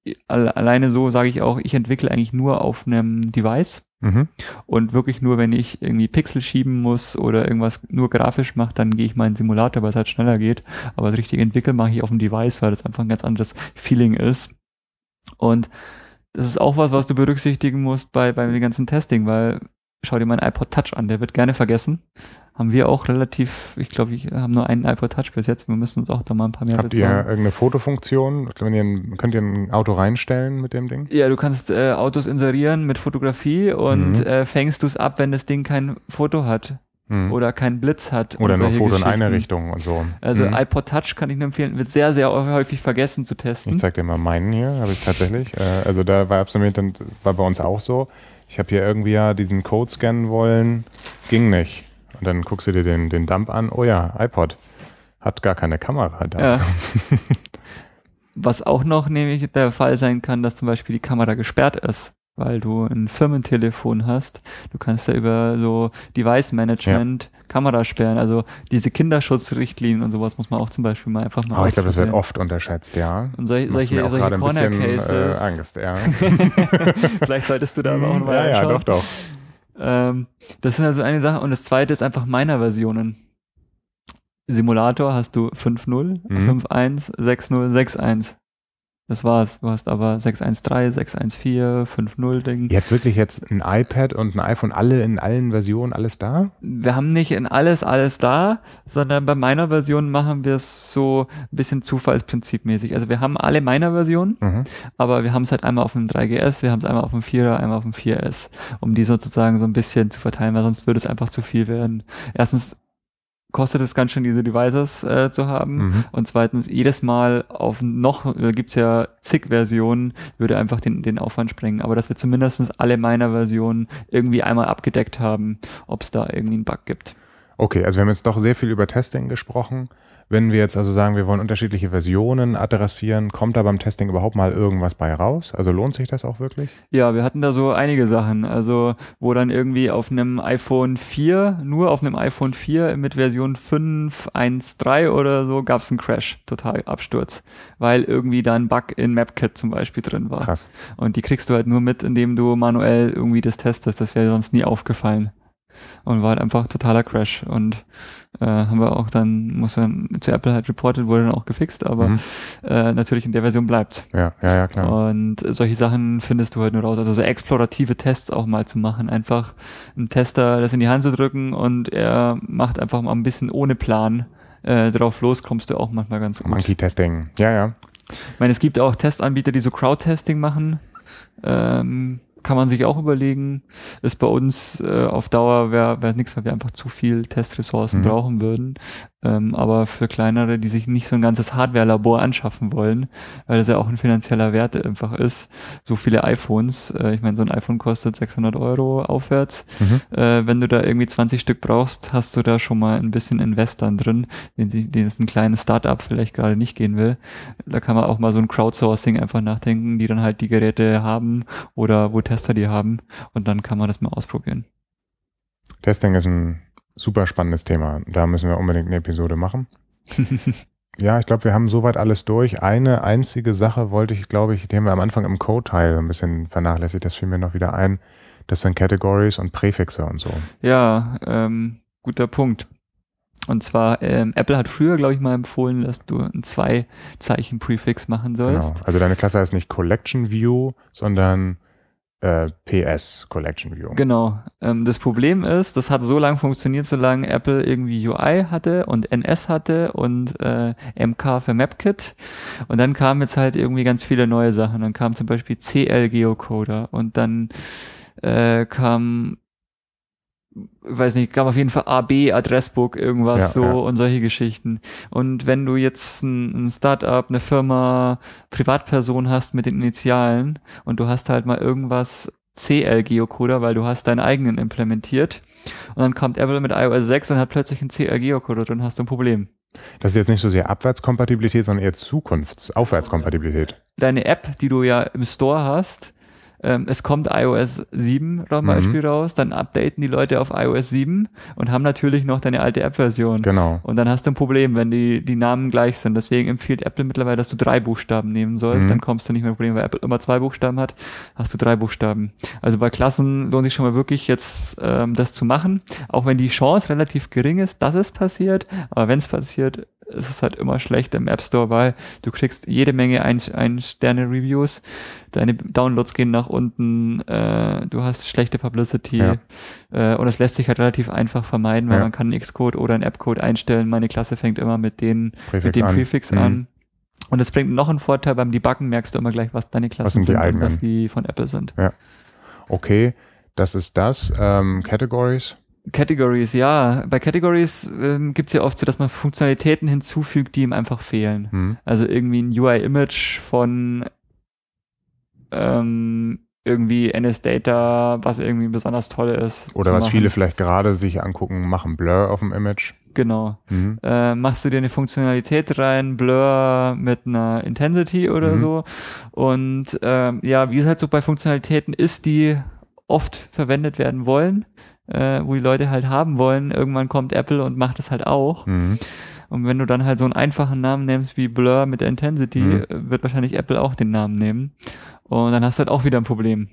äh, alle- alleine so sage ich auch, ich entwickle eigentlich nur auf einem Device. Mhm. Und wirklich nur, wenn ich irgendwie Pixel schieben muss oder irgendwas nur grafisch mache, dann gehe ich mal in den Simulator, weil es halt schneller geht. Aber das richtige Entwickeln mache ich auf dem Device, weil das einfach ein ganz anderes Feeling ist. Und das ist auch was, was du berücksichtigen musst bei, bei dem ganzen Testing, weil schau dir meinen iPod Touch an, der wird gerne vergessen. Haben wir auch relativ, ich glaube, wir haben nur einen iPod Touch bis jetzt, wir müssen uns auch da mal ein paar mehr Habt ihr bezahlen. irgendeine Fotofunktion? Wenn ihr ein, könnt ihr ein Auto reinstellen mit dem Ding? Ja, du kannst äh, Autos inserieren mit Fotografie und Mhm. äh, fängst du es ab, wenn das Ding kein Foto hat. Mhm. oder keinen Blitz hat. Oder nur Foto in eine Richtung und so. Also mhm. iPod Touch kann ich nur empfehlen, wird sehr, sehr häufig vergessen zu testen. Ich zeig dir mal meinen hier, habe ich tatsächlich. Äh, also da war absolut, war bei uns auch so. Ich habe hier irgendwie ja diesen Code scannen wollen, ging nicht. Und dann guckst du dir den, den Dump an, oh ja, iPod. Hat gar keine Kamera da. Ja. Was auch noch nämlich der Fall sein kann, dass zum Beispiel die Kamera gesperrt ist weil du ein Firmentelefon hast. Du kannst da über so Device Management ja. Kamera sperren. Also diese Kinderschutzrichtlinien und sowas muss man auch zum Beispiel mal einfach mal Aber ich glaube, das wird oft unterschätzt, ja. Und sol solche, solche Corner Cases. Äh, Angst, ja. Vielleicht solltest du da aber auch mal Ja, ja, doch, doch. Ähm, das sind also eine Sache. Und das zweite ist einfach meiner Versionen. Simulator hast du 5.0, mhm. 5.1, 6.0, 6.1. Das war's. Du hast aber 613, 614, 5.0 Ding. Ihr habt wirklich jetzt ein iPad und ein iPhone alle in allen Versionen alles da? Wir haben nicht in alles alles da, sondern bei meiner Version machen wir es so ein bisschen zufallsprinzipmäßig. Also wir haben alle meiner Versionen, mhm. aber wir haben es halt einmal auf dem 3GS, wir haben es einmal auf dem 4er, einmal auf dem 4S, um die sozusagen so ein bisschen zu verteilen, weil sonst würde es einfach zu viel werden. Erstens kostet es ganz schön, diese Devices äh, zu haben. Mhm. Und zweitens, jedes Mal auf noch, da gibt's ja zig Versionen, würde einfach den, den Aufwand sprengen. Aber dass wir zumindestens alle meiner Versionen irgendwie einmal abgedeckt haben, ob es da irgendwie einen Bug gibt. Okay, also wir haben jetzt doch sehr viel über Testing gesprochen. Wenn wir jetzt also sagen, wir wollen unterschiedliche Versionen adressieren, kommt da beim Testing überhaupt mal irgendwas bei raus? Also lohnt sich das auch wirklich? Ja, wir hatten da so einige Sachen. Also, wo dann irgendwie auf einem iPhone 4, nur auf einem iPhone 4 mit Version 5.1.3 oder so, gab es einen Crash, total Absturz. Weil irgendwie da ein Bug in MapKit zum Beispiel drin war. Krass. Und die kriegst du halt nur mit, indem du manuell irgendwie das testest. Das wäre sonst nie aufgefallen und war halt einfach totaler Crash und äh, haben wir auch dann, muss dann zu Apple halt reported, wurde dann auch gefixt, aber mhm. äh, natürlich in der Version bleibt. Ja, ja, ja, klar. Und solche Sachen findest du halt nur raus. Also so explorative Tests auch mal zu machen, einfach einen Tester das in die Hand zu drücken und er macht einfach mal ein bisschen ohne Plan äh, drauf los, kommst du auch manchmal ganz gut. Monkey Testing, ja, ja. Ich meine, es gibt auch Testanbieter, die so Crowd-Testing machen. Ähm, kann man sich auch überlegen. Ist bei uns äh, auf Dauer wäre wär nichts, weil wir einfach zu viel Testressourcen mhm. brauchen würden. Ähm, aber für kleinere, die sich nicht so ein ganzes Hardware-Labor anschaffen wollen, weil das ja auch ein finanzieller Wert einfach ist, so viele iPhones, äh, ich meine, so ein iPhone kostet 600 Euro aufwärts. Mhm. Äh, wenn du da irgendwie 20 Stück brauchst, hast du da schon mal ein bisschen Investoren drin, den, den es ein kleines Startup vielleicht gerade nicht gehen will. Da kann man auch mal so ein Crowdsourcing einfach nachdenken, die dann halt die Geräte haben oder wo Tester die haben und dann kann man das mal ausprobieren. Testing ist ein super spannendes Thema. Da müssen wir unbedingt eine Episode machen. ja, ich glaube, wir haben soweit alles durch. Eine einzige Sache wollte ich, glaube ich, die haben wir am Anfang im Code-Teil ein bisschen vernachlässigt. Das fiel mir noch wieder ein. Das sind Categories und Präfixe und so. Ja, ähm, guter Punkt. Und zwar, ähm, Apple hat früher, glaube ich, mal empfohlen, dass du ein Zwei-Zeichen-Prefix machen sollst. Genau. Also deine Klasse heißt nicht Collection View, sondern äh, PS Collection View. Genau. Ähm, das Problem ist, das hat so lange funktioniert, solange Apple irgendwie UI hatte und NS hatte und äh, MK für MapKit. Und dann kamen jetzt halt irgendwie ganz viele neue Sachen. Dann kam zum Beispiel CL Geocoder und dann äh, kam weiß nicht, gab auf jeden Fall AB, Adressbook, irgendwas ja, so ja. und solche Geschichten. Und wenn du jetzt ein, ein Startup, eine Firma, Privatperson hast mit den Initialen und du hast halt mal irgendwas CL Geocoder, weil du hast deinen eigenen implementiert und dann kommt Apple mit iOS 6 und hat plötzlich einen CL Geocoder drin, hast du ein Problem. Das ist jetzt nicht so sehr Abwärtskompatibilität, sondern eher Zukunfts-, Aufwärtskompatibilität. Deine App, die du ja im Store hast, ähm, es kommt iOS 7 zum Beispiel mhm. raus, dann updaten die Leute auf iOS 7 und haben natürlich noch deine alte App-Version. Genau. Und dann hast du ein Problem, wenn die, die Namen gleich sind. Deswegen empfiehlt Apple mittlerweile, dass du drei Buchstaben nehmen sollst. Mhm. Dann kommst du nicht mehr Problem, weil Apple immer zwei Buchstaben hat, hast du drei Buchstaben. Also bei Klassen lohnt sich schon mal wirklich jetzt ähm, das zu machen, auch wenn die Chance relativ gering ist, dass es passiert. Aber wenn es passiert, ist es halt immer schlecht im App Store, weil du kriegst jede Menge Ein-Sterne-Reviews, deine Downloads gehen nach unten, äh, du hast schlechte Publicity ja. äh, und es lässt sich halt relativ einfach vermeiden, weil ja. man kann einen Xcode oder einen App-Code einstellen. Meine Klasse fängt immer mit, den, Präfix mit dem an. Prefix mhm. an. Und es bringt noch einen Vorteil, beim Debuggen merkst du immer gleich, was deine Klassen was sind, sind und was die von Apple sind. Ja. Okay, das ist das. Ähm, Categories Categories, ja. Bei Categories ähm, gibt es ja oft so, dass man Funktionalitäten hinzufügt, die ihm einfach fehlen. Hm. Also irgendwie ein UI-Image von ähm, irgendwie NS-Data, was irgendwie besonders toll ist. Oder was machen. viele vielleicht gerade sich angucken, machen Blur auf dem Image. Genau. Mhm. Äh, machst du dir eine Funktionalität rein, Blur mit einer Intensity oder Mhm. so. Und ähm, ja, wie es halt so bei Funktionalitäten ist, die oft verwendet werden wollen, äh, wo die Leute halt haben wollen, irgendwann kommt Apple und macht es halt auch. Mhm. Und wenn du dann halt so einen einfachen Namen nimmst wie Blur mit der Intensity, Mhm. äh, wird wahrscheinlich Apple auch den Namen nehmen. Und dann hast du halt auch wieder ein Problem.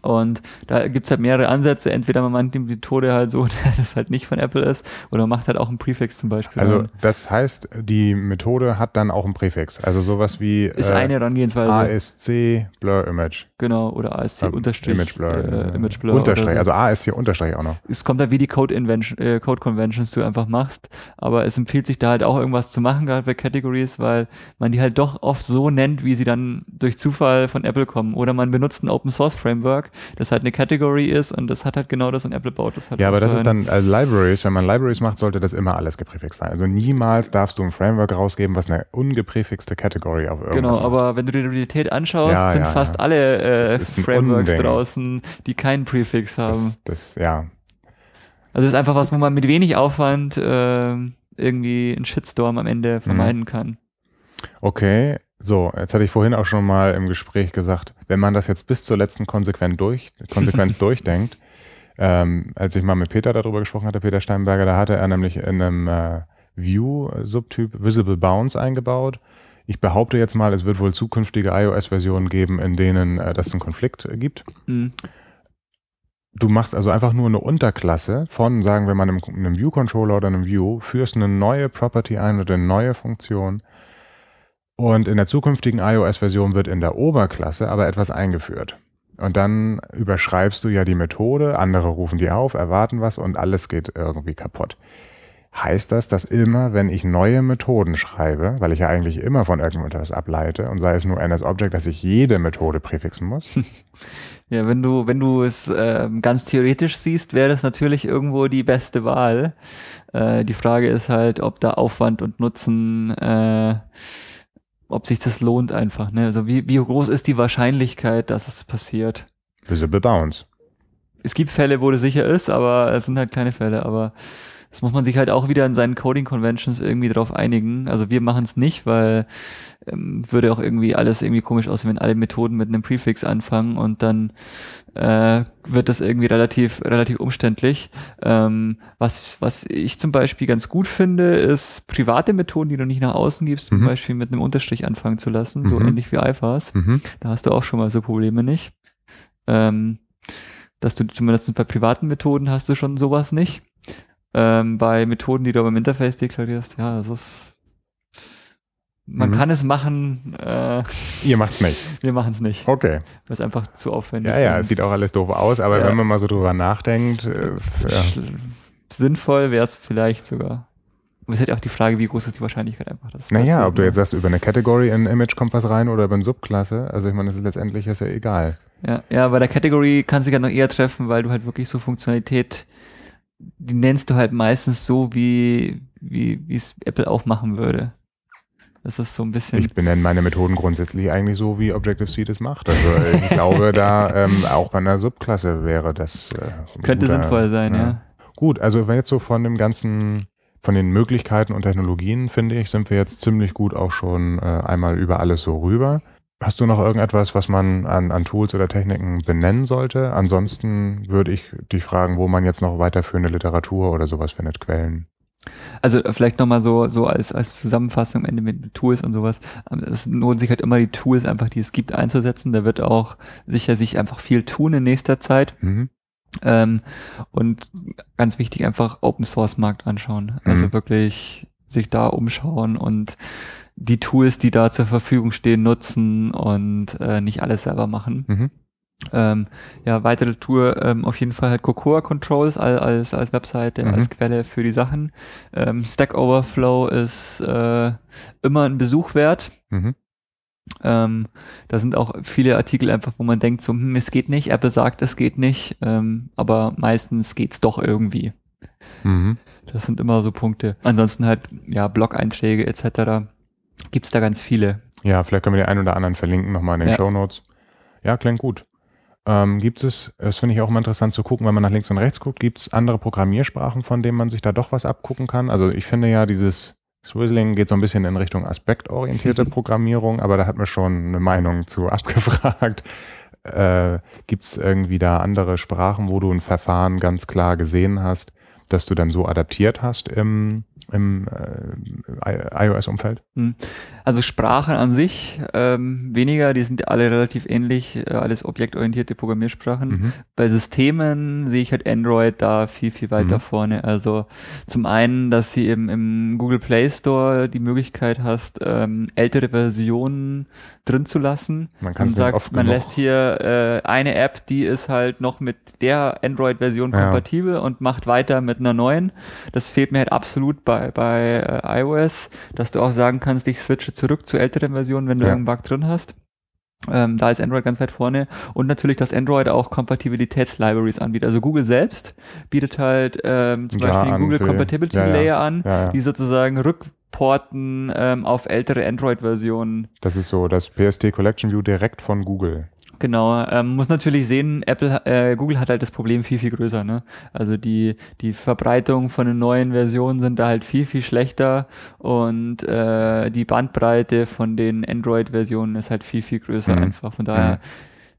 Und da gibt's halt mehrere Ansätze. Entweder man meint die Methode halt so, dass es halt nicht von Apple ist, oder man macht halt auch einen Prefix zum Beispiel. Also das heißt, die Methode hat dann auch einen Präfix. Also sowas wie ist äh, eine Herangehensweise. ASC Blur Image. genau, oder ASC Äh, Unterstrich. Image Blur. Äh, Image Blur. Unterstrich, so. also ASC Unterstrich auch noch. es kommt halt wie die Code, Invention, äh, Code Conventions du einfach machst, aber es empfiehlt sich da halt auch irgendwas zu machen, gerade bei Categories, weil man die halt doch oft so nennt, wie sie dann durch Zufall von Apple kommen. Oder man benutzt ein Open Source Framework, das halt eine Category ist und das hat halt genau das und Apple baut das halt Ja, aber das ist dann also Libraries. Wenn man Libraries macht, sollte das immer alles gepräfixt sein. Also niemals darfst du ein Framework rausgeben, was eine ungepräfixte Category auf irgendwas Genau, macht. aber wenn du die Realität anschaust, Ja, sind ja, fast ja. alle äh, Frameworks Unding. draußen, die keinen Prefix haben. Das, das, ja. Also das ist einfach was, wo man mit wenig Aufwand äh, irgendwie einen Shitstorm am Ende Mhm. vermeiden kann. Okay, so, jetzt hatte ich vorhin auch schon mal im Gespräch gesagt, wenn man das jetzt bis zur letzten Konsequenz, durch, Konsequenz durchdenkt, ähm, als ich mal mit Peter darüber gesprochen hatte, Peter Steinberger, da hatte er nämlich in einem äh, View-Subtyp Visible Bounds eingebaut. Ich behaupte jetzt mal, es wird wohl zukünftige iOS-Versionen geben, in denen äh, das einen Konflikt äh, gibt. Mhm. Du machst also einfach nur eine Unterklasse von, sagen wir mal, einem, einem View-Controller oder einem View, führst eine neue Property ein oder eine neue Funktion und in der zukünftigen iOS-Version wird in der Oberklasse aber etwas eingeführt. Und dann überschreibst du ja die Methode, andere rufen die auf, erwarten was und alles geht irgendwie kaputt. Heißt das, dass immer, wenn ich neue Methoden schreibe, weil ich ja eigentlich immer von irgendetwas ableite und sei es nur NS-Object, dass ich jede Methode präfixen muss? Ja, wenn du, wenn du es ähm, ganz theoretisch siehst, wäre das natürlich irgendwo die beste Wahl. Äh, die Frage ist halt, ob da Aufwand und Nutzen, äh, ob sich das lohnt einfach. Ne? Also wie, wie groß ist die Wahrscheinlichkeit, dass es passiert? Visible Bounds. Es gibt Fälle, wo das sicher ist, aber es sind halt kleine Fälle. Aber das muss man sich halt auch wieder in seinen Coding Conventions irgendwie darauf einigen. Also wir machen es nicht, weil ähm, würde auch irgendwie alles irgendwie komisch aussehen, wenn alle Methoden mit einem Prefix anfangen und dann äh, wird das irgendwie relativ relativ umständlich. Ähm, was was ich zum Beispiel ganz gut finde, ist private Methoden, die du nicht nach außen gibst, zum Mhm. Beispiel mit einem Unterstrich anfangen zu lassen, so Mhm. ähnlich wie iFAS. Mhm. Da hast du auch schon mal so Probleme nicht. Ähm, dass du zumindest bei privaten Methoden hast du schon sowas nicht. Ähm, bei Methoden, die du aber im Interface deklarierst, ja, das ist. Man Mhm. kann es machen, äh, Ihr macht's nicht. wir machen es nicht, Okay. weil es einfach zu aufwendig Ja, ja, und es sieht auch alles doof aus, aber Ja. wenn man mal so drüber nachdenkt, äh, ja. sinnvoll wäre es vielleicht sogar. Aber es ist halt auch die Frage, wie groß ist die Wahrscheinlichkeit einfach, dass es Naja, passiert, ob du ne? jetzt sagst, über eine Category in ein Image kommt was rein oder über eine Subklasse, also ich meine, das ist letztendlich ist ja egal. Ja, ja, bei der Category kannst du dich halt noch eher treffen, weil du halt wirklich so Funktionalität, die nennst du halt meistens so, wie, wie, wie es Apple auch machen würde. Das ist so ein bisschen. Ich benenne meine Methoden grundsätzlich eigentlich so, wie Objective-C das macht. Also ich glaube, da ähm, auch bei einer Subklasse wäre das äh, könnte guter- sinnvoll sein, ja. Gut, also wenn jetzt so von dem ganzen, von den Möglichkeiten und Technologien, finde ich, sind wir jetzt ziemlich gut auch schon äh, einmal über alles so rüber. Hast du noch irgendetwas, was man an, an Tools oder Techniken benennen sollte? Ansonsten würde ich dich fragen, wo man jetzt noch weiterführende Literatur oder sowas findet, Quellen. Also äh, vielleicht nochmal so, so als, als Zusammenfassung am Ende mit Tools und sowas. Ähm, Es lohnt sich halt immer die Tools einfach, die es gibt, einzusetzen. Da wird auch sicher sich einfach viel tun in nächster Zeit. Mhm. Ähm, und ganz wichtig, einfach Open Source Markt anschauen. Also Mhm. wirklich sich da umschauen und die Tools, die da zur Verfügung stehen, nutzen und äh, nicht alles selber machen. Mhm. Ähm, ja, weitere Tour ähm, auf jeden Fall halt Cocoa Controls als, als, als Webseite, Mhm. als Quelle für die Sachen. Ähm, Stack Overflow ist äh, immer ein Besuch wert. Mhm. Ähm, da sind auch viele Artikel einfach, wo man denkt, so, hm, es geht nicht, Apple sagt, es geht nicht, ähm, aber meistens geht's doch irgendwie. Mhm. Das sind immer so Punkte. Ansonsten halt, ja, Blog-Einträge etc. Gibt's da ganz viele. Ja, vielleicht können wir den einen oder anderen verlinken nochmal in den ja. Show Notes. Ja, klingt gut. Ähm, gibt es, das finde ich auch immer interessant zu gucken, wenn man nach links und rechts guckt, gibt es andere Programmiersprachen, von denen man sich da doch was abgucken kann? Also ich finde ja, dieses Swizzling geht so ein bisschen in Richtung aspektorientierte Programmierung, aber da hat man schon eine Meinung zu abgefragt. Äh, gibt es irgendwie da andere Sprachen, wo du ein Verfahren ganz klar gesehen hast, dass du dann so adaptiert hast im, im äh, iOS-Umfeld? Hm. Also Sprachen an sich ähm, weniger, die sind alle relativ ähnlich, äh, alles objektorientierte Programmiersprachen. Mhm. Bei Systemen sehe ich halt Android da viel, viel weiter mhm. vorne. Also zum einen, dass sie eben im Google Play Store die Möglichkeit hast, ähm, ältere Versionen drin zu lassen. Man kann sagt, man lässt hier äh, eine App, die ist halt noch mit der Android-Version ja. kompatibel und macht weiter mit einer neuen. Das fehlt mir halt absolut bei, bei äh, iOS, dass du auch sagen kannst, ich switche zurück zu älteren Versionen, wenn du ja. einen Bug drin hast. Ähm, da ist Android ganz weit vorne und natürlich, dass Android auch Kompatibilitätslibraries anbietet. Also Google selbst bietet halt ähm, zum ja, Beispiel den Google Compatibility ja, Layer an, die sozusagen rückporten ähm, auf ältere Android-Versionen. Das ist so das PST Collection View direkt von Google. Genau, ähm, muss natürlich sehen, Apple, äh, Google hat halt das Problem viel, viel größer. Ne? Also die, die Verbreitung von den neuen Versionen sind da halt viel, viel schlechter und äh, die Bandbreite von den Android-Versionen ist halt viel, viel größer mhm. einfach. Von daher, mhm.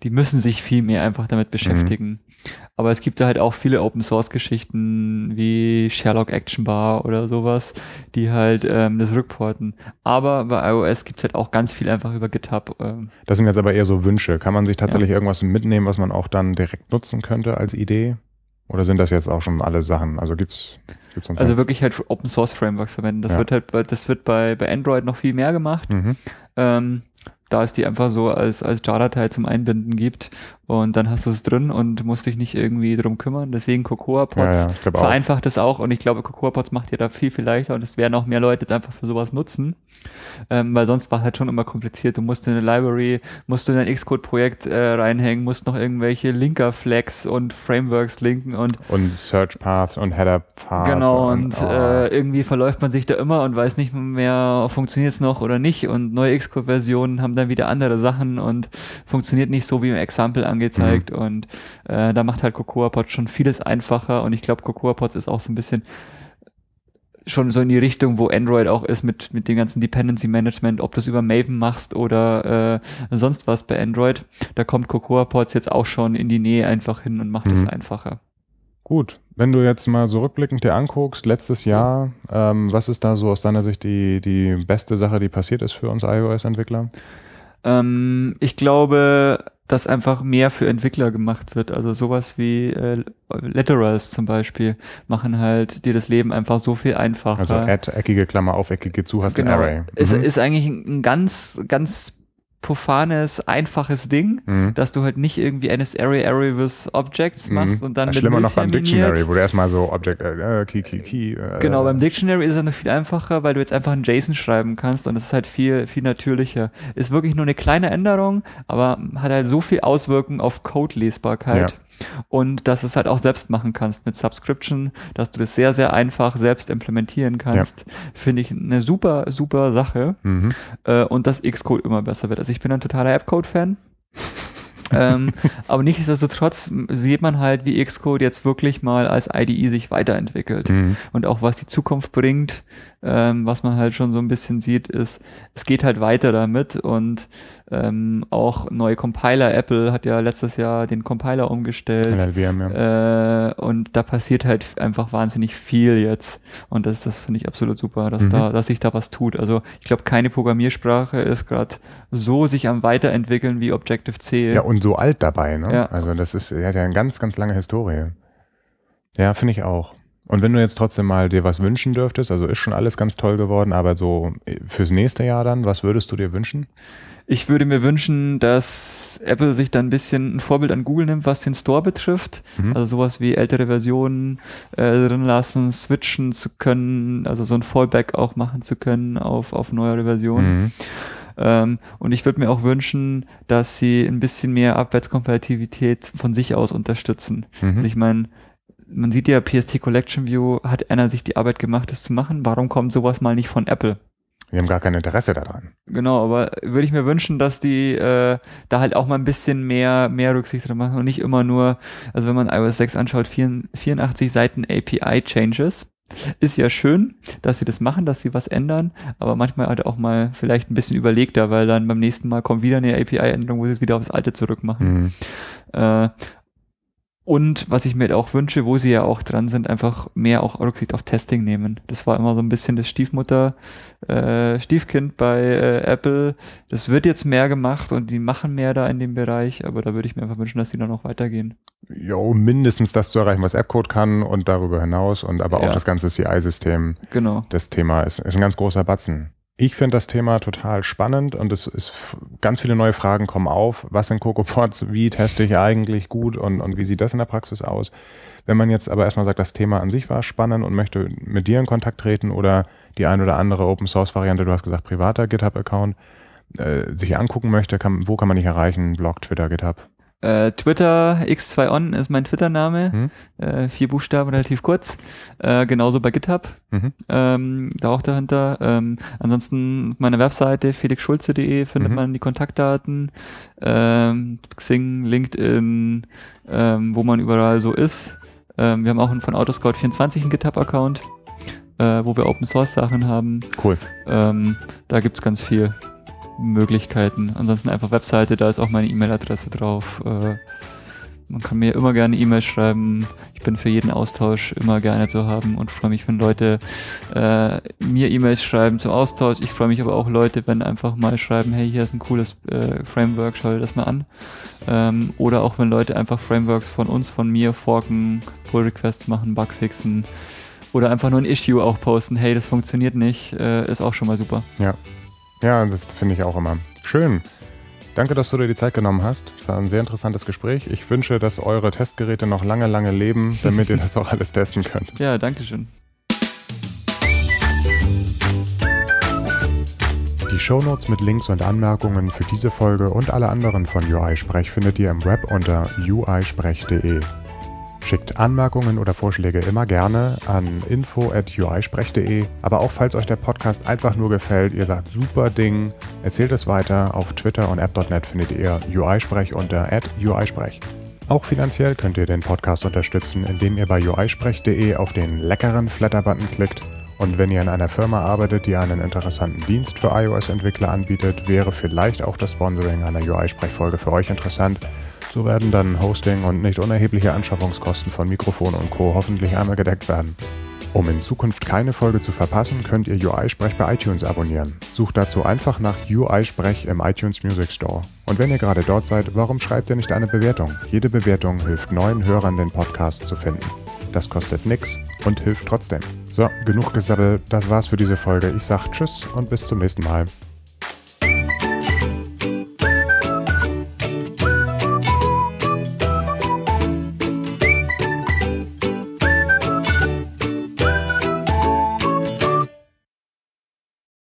die müssen sich viel mehr einfach damit beschäftigen. Mhm. Aber es gibt da halt auch viele Open Source Geschichten wie Sherlock Action Bar oder sowas, die halt ähm, das rückporten. Aber bei iOS gibt es halt auch ganz viel einfach über GitHub. Ähm. Das sind jetzt aber eher so Wünsche. Kann man sich tatsächlich ja. irgendwas mitnehmen, was man auch dann direkt nutzen könnte als Idee? Oder sind das jetzt auch schon alle Sachen? Also gibt's, gibt's Also wirklich halt Open Source Frameworks verwenden. Das ja. wird halt, das wird bei, bei Android noch viel mehr gemacht. Mhm. Ähm, da es die einfach so als, als JAR-Datei zum Einbinden gibt und dann hast du es drin und musst dich nicht irgendwie drum kümmern. Deswegen Cocoa Pods ja, ja, vereinfacht es auch und ich glaube, Cocoa Pods macht dir da viel, viel leichter und es werden auch mehr Leute jetzt einfach für sowas nutzen, ähm, weil sonst war es halt schon immer kompliziert. Du musst in eine Library, musst du in ein Xcode-Projekt äh, reinhängen, musst noch irgendwelche Linker-Flags und Frameworks linken und und Search Paths und Header Paths. Genau und, und oh. äh, irgendwie verläuft man sich da immer und weiß nicht mehr, funktioniert es noch oder nicht und neue Xcode-Versionen haben dann wieder andere Sachen und funktioniert nicht so wie im Example angezeigt. Mhm. Und äh, da macht halt Cocoa Pods schon vieles einfacher. Und ich glaube, Cocoa Pods ist auch so ein bisschen schon so in die Richtung, wo Android auch ist mit, mit dem ganzen Dependency Management, ob du es über Maven machst oder äh, sonst was bei Android. Da kommt Cocoa Pods jetzt auch schon in die Nähe einfach hin und macht es mhm. einfacher. Gut, wenn du jetzt mal so rückblickend dir anguckst, letztes Jahr, ähm, was ist da so aus deiner Sicht die, die beste Sache, die passiert ist für uns iOS-Entwickler? Ähm, ich glaube, dass einfach mehr für Entwickler gemacht wird. Also sowas wie äh, Letterals zum Beispiel machen halt dir das Leben einfach so viel einfacher. Also add, eckige Klammer auf, eckige zu, hast genau. ein Array. Mhm. Es ist eigentlich ein ganz, ganz profanes, einfaches Ding, mhm. dass du halt nicht irgendwie NS Array with Objects mhm. machst mhm. und dann mit Schlimmer noch beim Dictionary, wo du erstmal so Object, äh, äh, Key, Key, Key. Äh, genau, beim Dictionary ist es noch viel einfacher, weil du jetzt einfach ein JSON schreiben kannst und es ist halt viel, viel natürlicher. Ist wirklich nur eine kleine Änderung, aber hat halt so viel Auswirkungen auf Code-Lesbarkeit. Ja und dass du es halt auch selbst machen kannst mit Subscription, dass du das sehr, sehr einfach selbst implementieren kannst, ja. finde ich eine super, super Sache mhm. äh, und dass Xcode immer besser wird. Also ich bin ein totaler App-Code-Fan. ähm, aber nichtsdestotrotz sieht man halt, wie Xcode jetzt wirklich mal als IDE sich weiterentwickelt mhm. und auch was die Zukunft bringt ähm, was man halt schon so ein bisschen sieht, ist, es geht halt weiter damit und ähm, auch neue Compiler, Apple hat ja letztes Jahr den Compiler umgestellt LLVM, ja. äh, und da passiert halt einfach wahnsinnig viel jetzt und das, das finde ich absolut super, dass mhm. da, dass sich da was tut. Also ich glaube, keine Programmiersprache ist gerade so sich am weiterentwickeln wie Objective-C. Ja, und so alt dabei, ne? Ja. Also das ist, er hat ja eine ganz, ganz lange Historie. Ja, finde ich auch. Und wenn du jetzt trotzdem mal dir was wünschen dürftest, also ist schon alles ganz toll geworden, aber so äh, fürs nächste Jahr dann, was würdest du dir wünschen? Ich würde mir wünschen, dass Apple sich dann ein bisschen ein Vorbild an Google nimmt, was den Store betrifft. Mhm. Also sowas wie ältere Versionen äh, drin lassen, switchen zu können, also so ein Fallback auch machen zu können auf, auf neuere Versionen. Mhm. Ähm, und ich würde mir auch wünschen, dass sie ein bisschen mehr Abwärtskompatibilität von sich aus unterstützen. Mhm. Also ich meine, man sieht ja, PST Collection View hat einer sich die Arbeit gemacht, das zu machen. Warum kommt sowas mal nicht von Apple? Wir haben gar kein Interesse daran. Genau, aber würde ich mir wünschen, dass die äh, da halt auch mal ein bisschen mehr, mehr Rücksicht dran machen und nicht immer nur, also wenn man iOS 6 anschaut, 84 Seiten API-Changes. Ist ja schön, dass sie das machen, dass sie was ändern, aber manchmal halt auch mal vielleicht ein bisschen überlegter, weil dann beim nächsten Mal kommt wieder eine API-Änderung, wo sie es wieder aufs Alte zurückmachen. Mhm. Äh, und was ich mir auch wünsche, wo sie ja auch dran sind, einfach mehr auch Rücksicht auf Testing nehmen. Das war immer so ein bisschen das Stiefmutter, äh, Stiefkind bei äh, Apple. Das wird jetzt mehr gemacht und die machen mehr da in dem Bereich, aber da würde ich mir einfach wünschen, dass die dann noch weitergehen. Ja, um mindestens das zu erreichen, was AppCode kann und darüber hinaus und aber auch Ja. das ganze CI-System. Genau. Das Thema ist, ist ein ganz großer Batzen. Ich finde das Thema total spannend und es ist ganz viele neue Fragen kommen auf. Was sind CocoaPods? Wie teste ich eigentlich gut und, und wie sieht das in der Praxis aus? Wenn man jetzt aber erstmal sagt, das Thema an sich war spannend und möchte mit dir in Kontakt treten oder die ein oder andere Open Source Variante, du hast gesagt privater GitHub-Account, äh, sich angucken möchte, kann, wo kann man dich erreichen? Blog, Twitter, GitHub. Äh, Twitter X2On ist mein Twitter-Name. Hm? Äh, vier Buchstaben, relativ kurz. Äh, genauso bei GitHub. Mhm. ähm, da auch dahinter. Ähm, ansonsten auf meiner Webseite felixschulze.de findet Mhm. man die Kontaktdaten, ähm, Xing, LinkedIn, ähm, wo man überall so ist. Ähm, wir haben auch einen von Autoscout24 einen GitHub-Account, äh, wo wir Open Source Sachen haben. Cool. Ähm, da gibt's ganz viel Möglichkeiten. Ansonsten einfach Webseite, da ist auch meine E-Mail-Adresse drauf. Äh, man kann mir immer gerne E-Mail schreiben. Ich bin für jeden Austausch immer gerne zu haben und freue mich, wenn Leute äh, mir E-Mails schreiben zum Austausch. Ich freue mich aber auch Leute, wenn einfach mal schreiben, hey, hier ist ein cooles äh, Framework, schau dir das mal an. Ähm, oder auch wenn Leute einfach Frameworks von uns, von mir forken, Pull-Requests machen, Bugfixen oder einfach nur ein Issue auch posten, hey, das funktioniert nicht, äh, ist auch schon mal super. Ja, das finde ich auch immer. Schön. Danke, dass du dir die Zeit genommen hast. War ein sehr interessantes Gespräch. Ich wünsche, dass eure Testgeräte noch lange, lange leben, damit ihr das auch alles testen könnt. Ja, danke schön. Die Shownotes mit Links und Anmerkungen für diese Folge und alle anderen von UI Sprech findet ihr im Web unter uisprech.de. Schickt Anmerkungen oder Vorschläge immer gerne an info.uisprech.de. Aber auch falls euch der Podcast einfach nur gefällt, ihr sagt super Ding, erzählt es weiter. Auf Twitter und app.net findet ihr UI-Sprech unter @uisprech. Auch finanziell könnt ihr den Podcast unterstützen, indem ihr bei uisprech.de auf den leckeren Flatter-Button klickt. Und wenn ihr in einer Firma arbeitet, die einen interessanten Dienst für iOS-Entwickler anbietet, wäre vielleicht auch das Sponsoring einer UI-Sprechfolge für euch interessant. So werden dann Hosting und nicht unerhebliche Anschaffungskosten von Mikrofon und Co. hoffentlich einmal gedeckt werden. Um in Zukunft keine Folge zu verpassen, könnt ihr UI-Sprech bei iTunes abonnieren. Sucht dazu einfach nach UI-Sprech im iTunes Music Store. Und wenn ihr gerade dort seid, warum schreibt ihr nicht eine Bewertung? Jede Bewertung hilft neuen Hörern, den Podcast zu finden. Das kostet nix und hilft trotzdem. So, genug gesabbelt, das war's für diese Folge. Ich sag Tschüss und bis zum nächsten Mal.